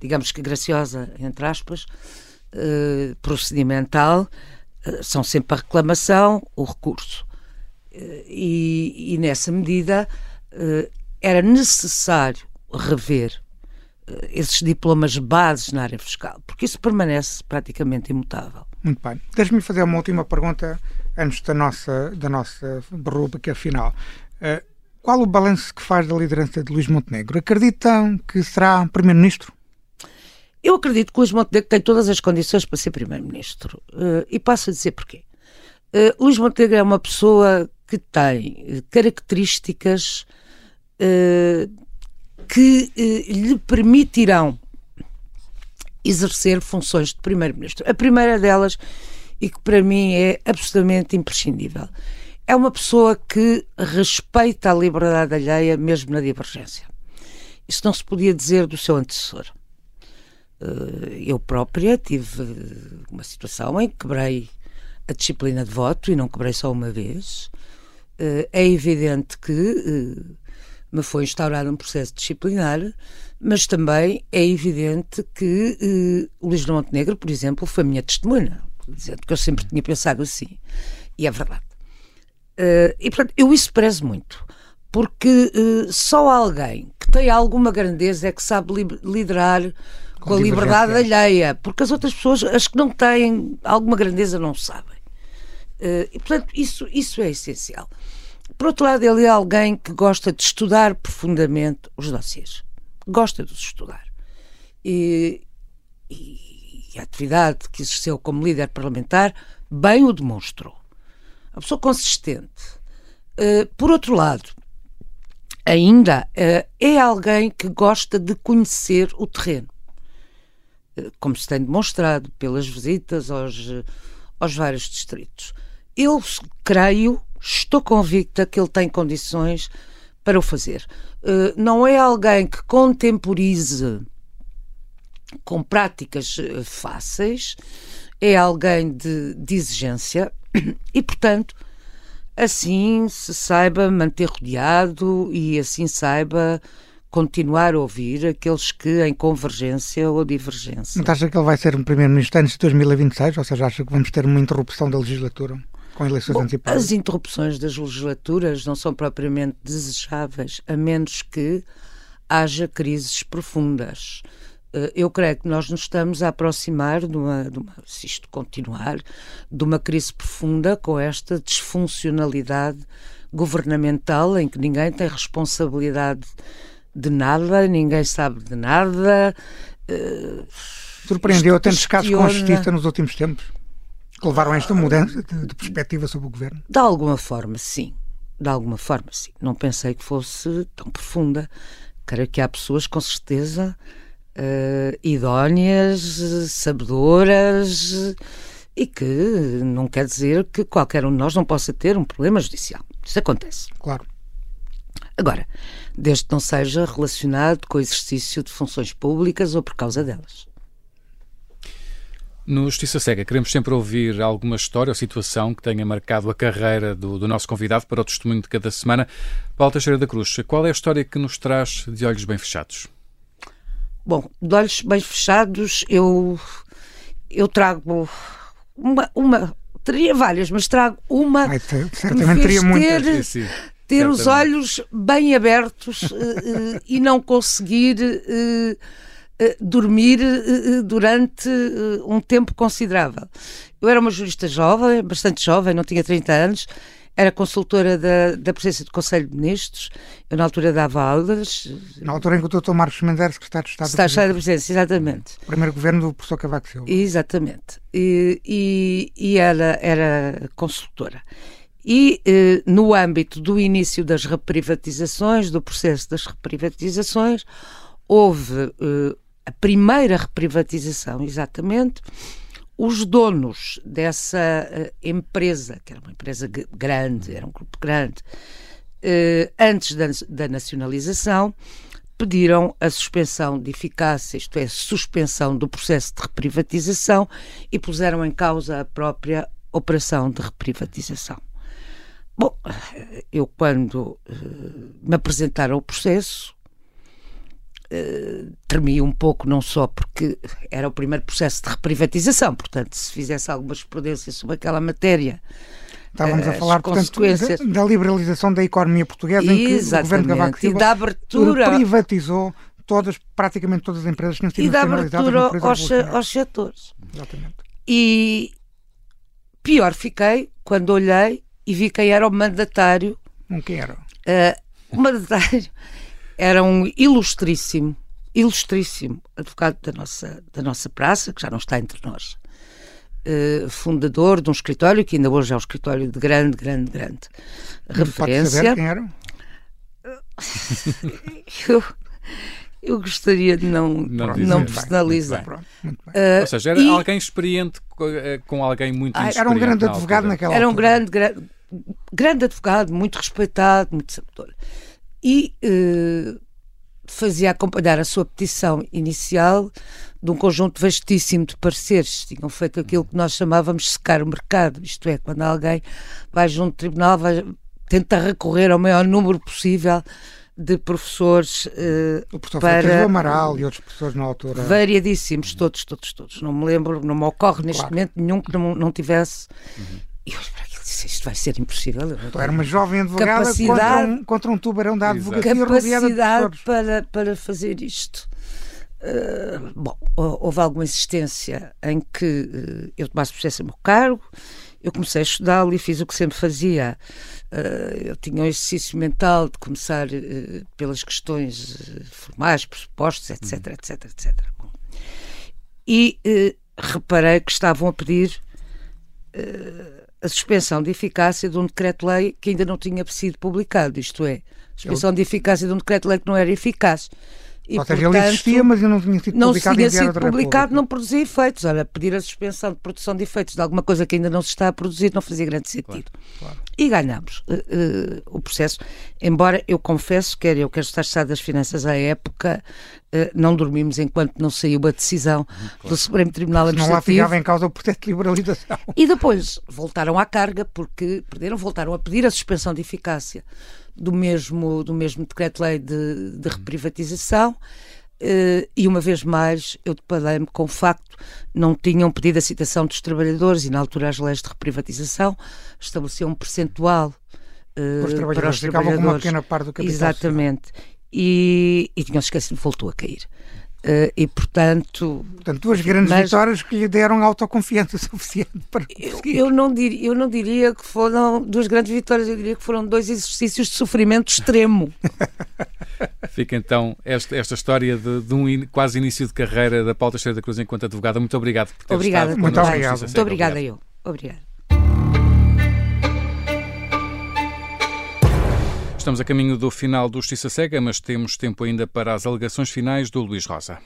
digamos que graciosa, entre aspas, eh, procedimental, eh, são sempre a reclamação, o recurso. E, e nessa medida era necessário rever esses diplomas bases na área fiscal, porque isso permanece praticamente imutável. Muito bem. Deixe-me fazer uma última pergunta antes da nossa, da nossa rubrica final. Uh, qual o balanço que faz da liderança de Luís Montenegro? Acreditam que será Primeiro-Ministro? Eu acredito que Luís Montenegro tem todas as condições para ser Primeiro-Ministro. Uh, e passo a dizer porquê. Uh, Luís Montenegro é uma pessoa que tem características uh, que lhe permitirão exercer funções de Primeiro-Ministro. A primeira delas, e que para mim é absolutamente imprescindível, é uma pessoa que respeita a liberdade alheia, mesmo na divergência. Isso não se podia dizer do seu antecessor. Eh, eu própria tive uma situação em que quebrei a disciplina de voto e não quebrei só uma vez. Eh, é evidente que eh, me foi instaurado um processo disciplinar, mas também é evidente que uh, Luís de Montenegro, por exemplo, foi minha testemunha, dizendo que eu sempre tinha pensado assim. E é verdade. E, portanto, eu isso prezo muito, porque só alguém que tem alguma grandeza é que sabe li liderar com, a liberdade alheia, porque as outras pessoas, as que não têm alguma grandeza, não sabem. Uh, e, portanto, isso, isso é essencial. Por outro lado, ele é alguém que gosta de estudar profundamente os dossiers. Gosta de os estudar. E, e, e a atividade que exerceu como líder parlamentar bem o demonstrou uma pessoa consistente. Uh, por outro lado, ainda uh, é alguém que gosta de conhecer o terreno, como se tem demonstrado pelas visitas aos, aos vários distritos. Eu creio, estou convicta que ele tem condições para o fazer. não é alguém que contemporize com práticas fáceis, é alguém de, de exigência, e, portanto, assim se saiba manter rodeado e assim saiba continuar a ouvir aqueles que em convergência ou divergência. Não acha que ele vai ser um primeiro-ministro antes de 2026? Ou seja, acha que vamos ter uma interrupção da legislatura? Com eleições Bom, antecipadas? As interrupções das legislaturas não são propriamente desejáveis, a menos que haja crises profundas. Eh, eu creio que nós nos estamos a aproximar, de uma, de uma, se isto continuar, de uma crise profunda com esta disfuncionalidade governamental em que ninguém tem responsabilidade de nada, ninguém sabe de nada. Uh, Surpreendeu tantos casos com a justiça nos últimos tempos que levaram a esta mudança de, de perspectiva sobre o governo? De alguma forma, sim. De alguma forma, sim. Não pensei que fosse tão profunda. Creio que há pessoas, com certeza, uh, idóneas, sabedoras e que não quer dizer que qualquer um de nós não possa ter um problema judicial. Isso acontece. Claro. Agora, desde que não seja relacionado com o exercício de funções públicas ou por causa delas. No Justiça Cega, queremos sempre ouvir alguma história ou situação que tenha marcado a carreira do, do nosso convidado para o testemunho de cada semana. Paulo Teixeira da Cruz, qual é a história que nos traz de olhos bem fechados? Bom, de olhos bem fechados, eu, eu trago uma, uma. Teria várias, mas trago uma. Ai, certamente teria muitas. Ter, os olhos bem abertos uh, uh, e não conseguir uh, dormir durante um tempo considerável. Eu era uma jurista jovem, bastante jovem, não tinha 30 anos, era consultora da, da presença do Conselho de Ministros, eu na altura dava aulas. Na altura em que o Dr. Marcos Mendes era secretário de Estado Está da, da Presidência, exatamente. O primeiro governo do professor Cavaco Silva. Exatamente. E, e, e era, era consultora. E eh, no âmbito do início das reprivatizações, do processo das reprivatizações, houve eh, a primeira reprivatização, exatamente, os donos dessa uh, empresa, que era uma empresa grande, era um grupo grande, uh, antes da, da, nacionalização, pediram a suspensão de eficácia, isto é, suspensão do processo de reprivatização e puseram em causa a própria operação de reprivatização. Bom, eu quando uh, me apresentaram o processo, uh, tremi um pouco, não só porque era o primeiro processo de reprivatização, portanto, se fizesse alguma jurisprudência sobre aquela matéria. Estávamos a eh, falar, portanto, da liberalização da economia portuguesa, em que o governo Cavaco Silva e da abertura... privatizou todas, praticamente todas as empresas que tinham e nacionalizadas. E da abertura aos, aos setores. Exatamente. E pior fiquei quando olhei e vi quem era o mandatário. Não quem era? Uh, o mandatário era um ilustríssimo, ilustríssimo advogado da nossa, da nossa praça, que já não está entre nós. Uh, fundador de um escritório que ainda hoje é um escritório de grande, grande, grande referência. Pode saber quem era? [LAUGHS] eu, eu gostaria de não, não, não personalizar. Muito bem, muito bem. Uh, Ou seja, era e... alguém experiente com alguém muito ah, Era um grande advogado naquela Era um grande, grande, grande advogado, muito respeitado, muito sabedor e eh, fazia acompanhar a sua petição inicial de um conjunto vastíssimo de pareceres. Tinham feito aquilo que nós chamávamos secar o mercado, isto é, quando alguém vai junto ao tribunal, vai, tenta recorrer ao maior número possível de professores uh, o professor para... Amaral e outros professores na altura. Variadíssimos, todos, todos, todos. Não me lembro, não me ocorre neste claro. momento nenhum que não, não tivesse. Uhum. E eu, isto vai ser impossível. Era uma jovem advogada contra, um, contra um tubarão da advocacia capacidade para, para fazer isto. Uh, bom, houve alguma insistência em que uh, eu tomasse processo a meu cargo, eu comecei a estudá-lo e fiz o que sempre fazia. Uh, eu tinha um exercício mental de começar pelas questões formais, pressupostos, etc, etc, etc. Bom. E reparei que estavam a pedir a suspensão de eficácia de um decreto-lei que ainda não tinha sido publicado, isto é, suspensão de eficácia de um decreto-lei que não era eficaz. E, Ou seja, portanto, ele existia, mas não tinha sido não publicado. Não tinha sido publicado, não produzia efeitos. Ora, pedir a suspensão de produção de efeitos de alguma coisa que ainda não se está a produzir não fazia grande sentido. Claro, claro. E ganhamos uh, uh, o processo. Embora eu confesso, quer eu, quer estar Estado das Finanças à época, uh, não dormimos enquanto não saiu a decisão uhum, claro. do Supremo Tribunal Administrativo. Não lá ficava em causa o processo de liberalização. E depois voltaram à carga, porque perderam, voltaram a pedir a suspensão de eficácia do mesmo, do mesmo decreto-lei de, de reprivatização. Uh, e uma vez mais eu deparei-me com o facto não tinham pedido a citação dos trabalhadores e na altura as leis de reprivatização estabeleciam um percentual uh, os para os trabalhadores. com uma pequena parte do capital. Exatamente. E, e tinham esquecido, voltou a cair. Uh, e portanto. Portanto, duas grandes mas, vitórias que lhe deram autoconfiança [LAUGHS] suficiente para. Eu, eu, não dir, eu não diria que foram duas grandes vitórias, eu diria que foram dois exercícios de sofrimento extremo. [LAUGHS] Fica então esta, esta história de, de, um quase início de carreira da Paulo Teixeira da Cruz enquanto advogada. Muito obrigado por ter Obrigada, estado. Muito obrigado. Muito obrigada eu. Obrigada. Estamos a caminho do final do Justiça Cega, mas temos tempo ainda para as alegações finais do Luís Rosa.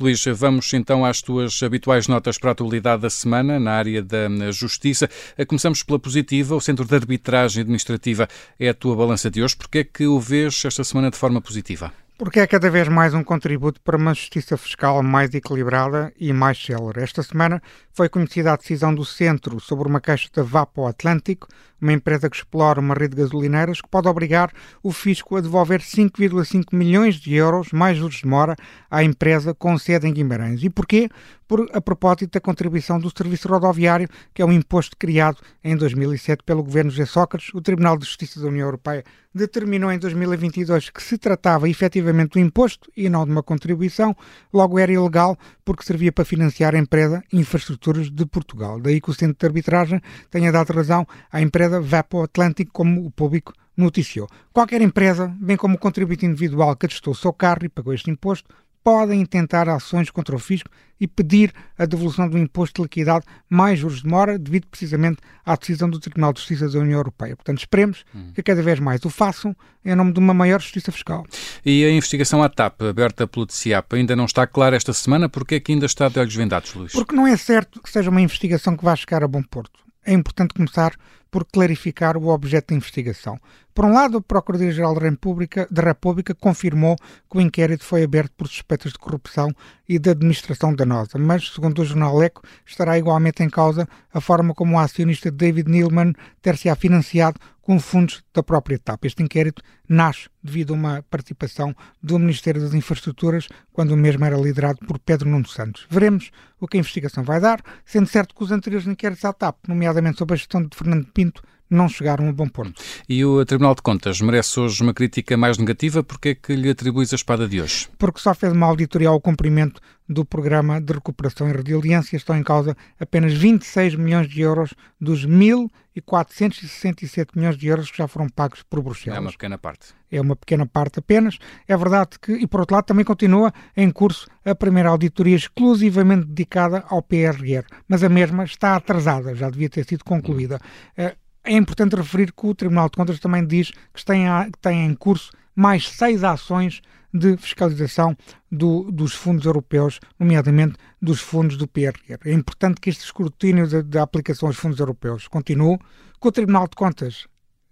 Luís, vamos então às tuas habituais notas para a atualidade da semana na área da Justiça. Começamos pela positiva. O Centro de Arbitragem Administrativa é a tua balança de hoje. Porquê é que o vês esta semana de forma positiva? porque é cada vez mais um contributo para uma justiça fiscal mais equilibrada e mais célere. Esta semana foi conhecida a decisão do Centro sobre uma queixa da Vapo Atlântico, uma empresa que explora uma rede de gasolineiras, que pode obrigar o fisco a devolver 5,5 milhões de euros, mais juros de mora, à empresa com sede em Guimarães. E porquê? Por, a propósito da contribuição do Serviço Rodoviário, que é um imposto criado em 2007 pelo governo José Sócrates. O Tribunal de Justiça da União Europeia determinou em 2022 que se tratava efetivamente do imposto e não de uma contribuição, logo era ilegal porque servia para financiar a empresa Infraestruturas de Portugal. Daí que o Centro de Arbitragem tenha dado razão à empresa Vapo Atlântico, como o público noticiou. Qualquer empresa, bem como o contribuinte individual que atestou o seu carro e pagou este imposto, podem intentar ações contra o fisco e pedir a devolução do imposto de liquidade mais juros de demora, devido precisamente à decisão do Tribunal de Justiça da União Europeia. Portanto, esperemos hum. que cada vez mais o façam em nome de uma maior justiça fiscal. E a investigação à TAP, aberta pelo TCIAP, ainda não está clara esta semana? Porque é que ainda está de olhos vendados, Luís? Porque não é certo que seja uma investigação que vá chegar a bom porto. É importante começar por clarificar o objeto da investigação. Por um lado, a Procuradoria-Geral da República, confirmou que o inquérito foi aberto por suspeitas de corrupção e de administração danosa, mas, segundo o jornal Eco, estará igualmente em causa a forma como o acionista David Neilman ter-se-á financiado com fundos da própria TAP. Este inquérito nasce devido a uma participação do Ministério das Infraestruturas, quando o mesmo era liderado por Pedro Nuno Santos. Veremos o que a investigação vai dar, sendo certo que os anteriores inquéritos à TAP, nomeadamente sobre a gestão de Fernando Pinto, não chegaram a bom ponto. E o Tribunal de Contas merece hoje uma crítica mais negativa? Porque é que lhe atribuis a espada de hoje? Porque só fez uma auditoria ao cumprimento do Programa de Recuperação e Resiliência. Estão em causa apenas 26 milhões de euros dos 1.467 milhões de euros que já foram pagos por Bruxelas. É uma pequena parte. É uma pequena parte apenas. É verdade que, e por outro lado, também continua em curso a primeira auditoria exclusivamente dedicada ao PRR, mas a mesma está atrasada, já devia ter sido concluída. Hum. É importante referir que o Tribunal de Contas também diz que tem, tem em curso mais seis ações de fiscalização do, dos fundos europeus, nomeadamente dos fundos do PRR. É importante que este escrutínio da aplicação aos fundos europeus continue, que o Tribunal de Contas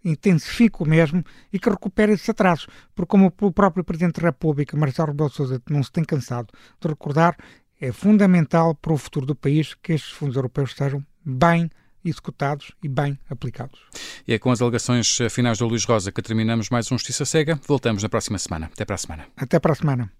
intensifique o mesmo e que recupere esses atrasos, porque como o próprio Presidente da República, Marcelo Rebelo Sousa, não se tem cansado de recordar, é fundamental para o futuro do país que estes fundos europeus sejam bem executados e bem aplicados. E é com as alegações finais do Luís Rosa que terminamos mais um Justiça Cega. Voltamos na próxima semana. Até para a semana. Até para a semana.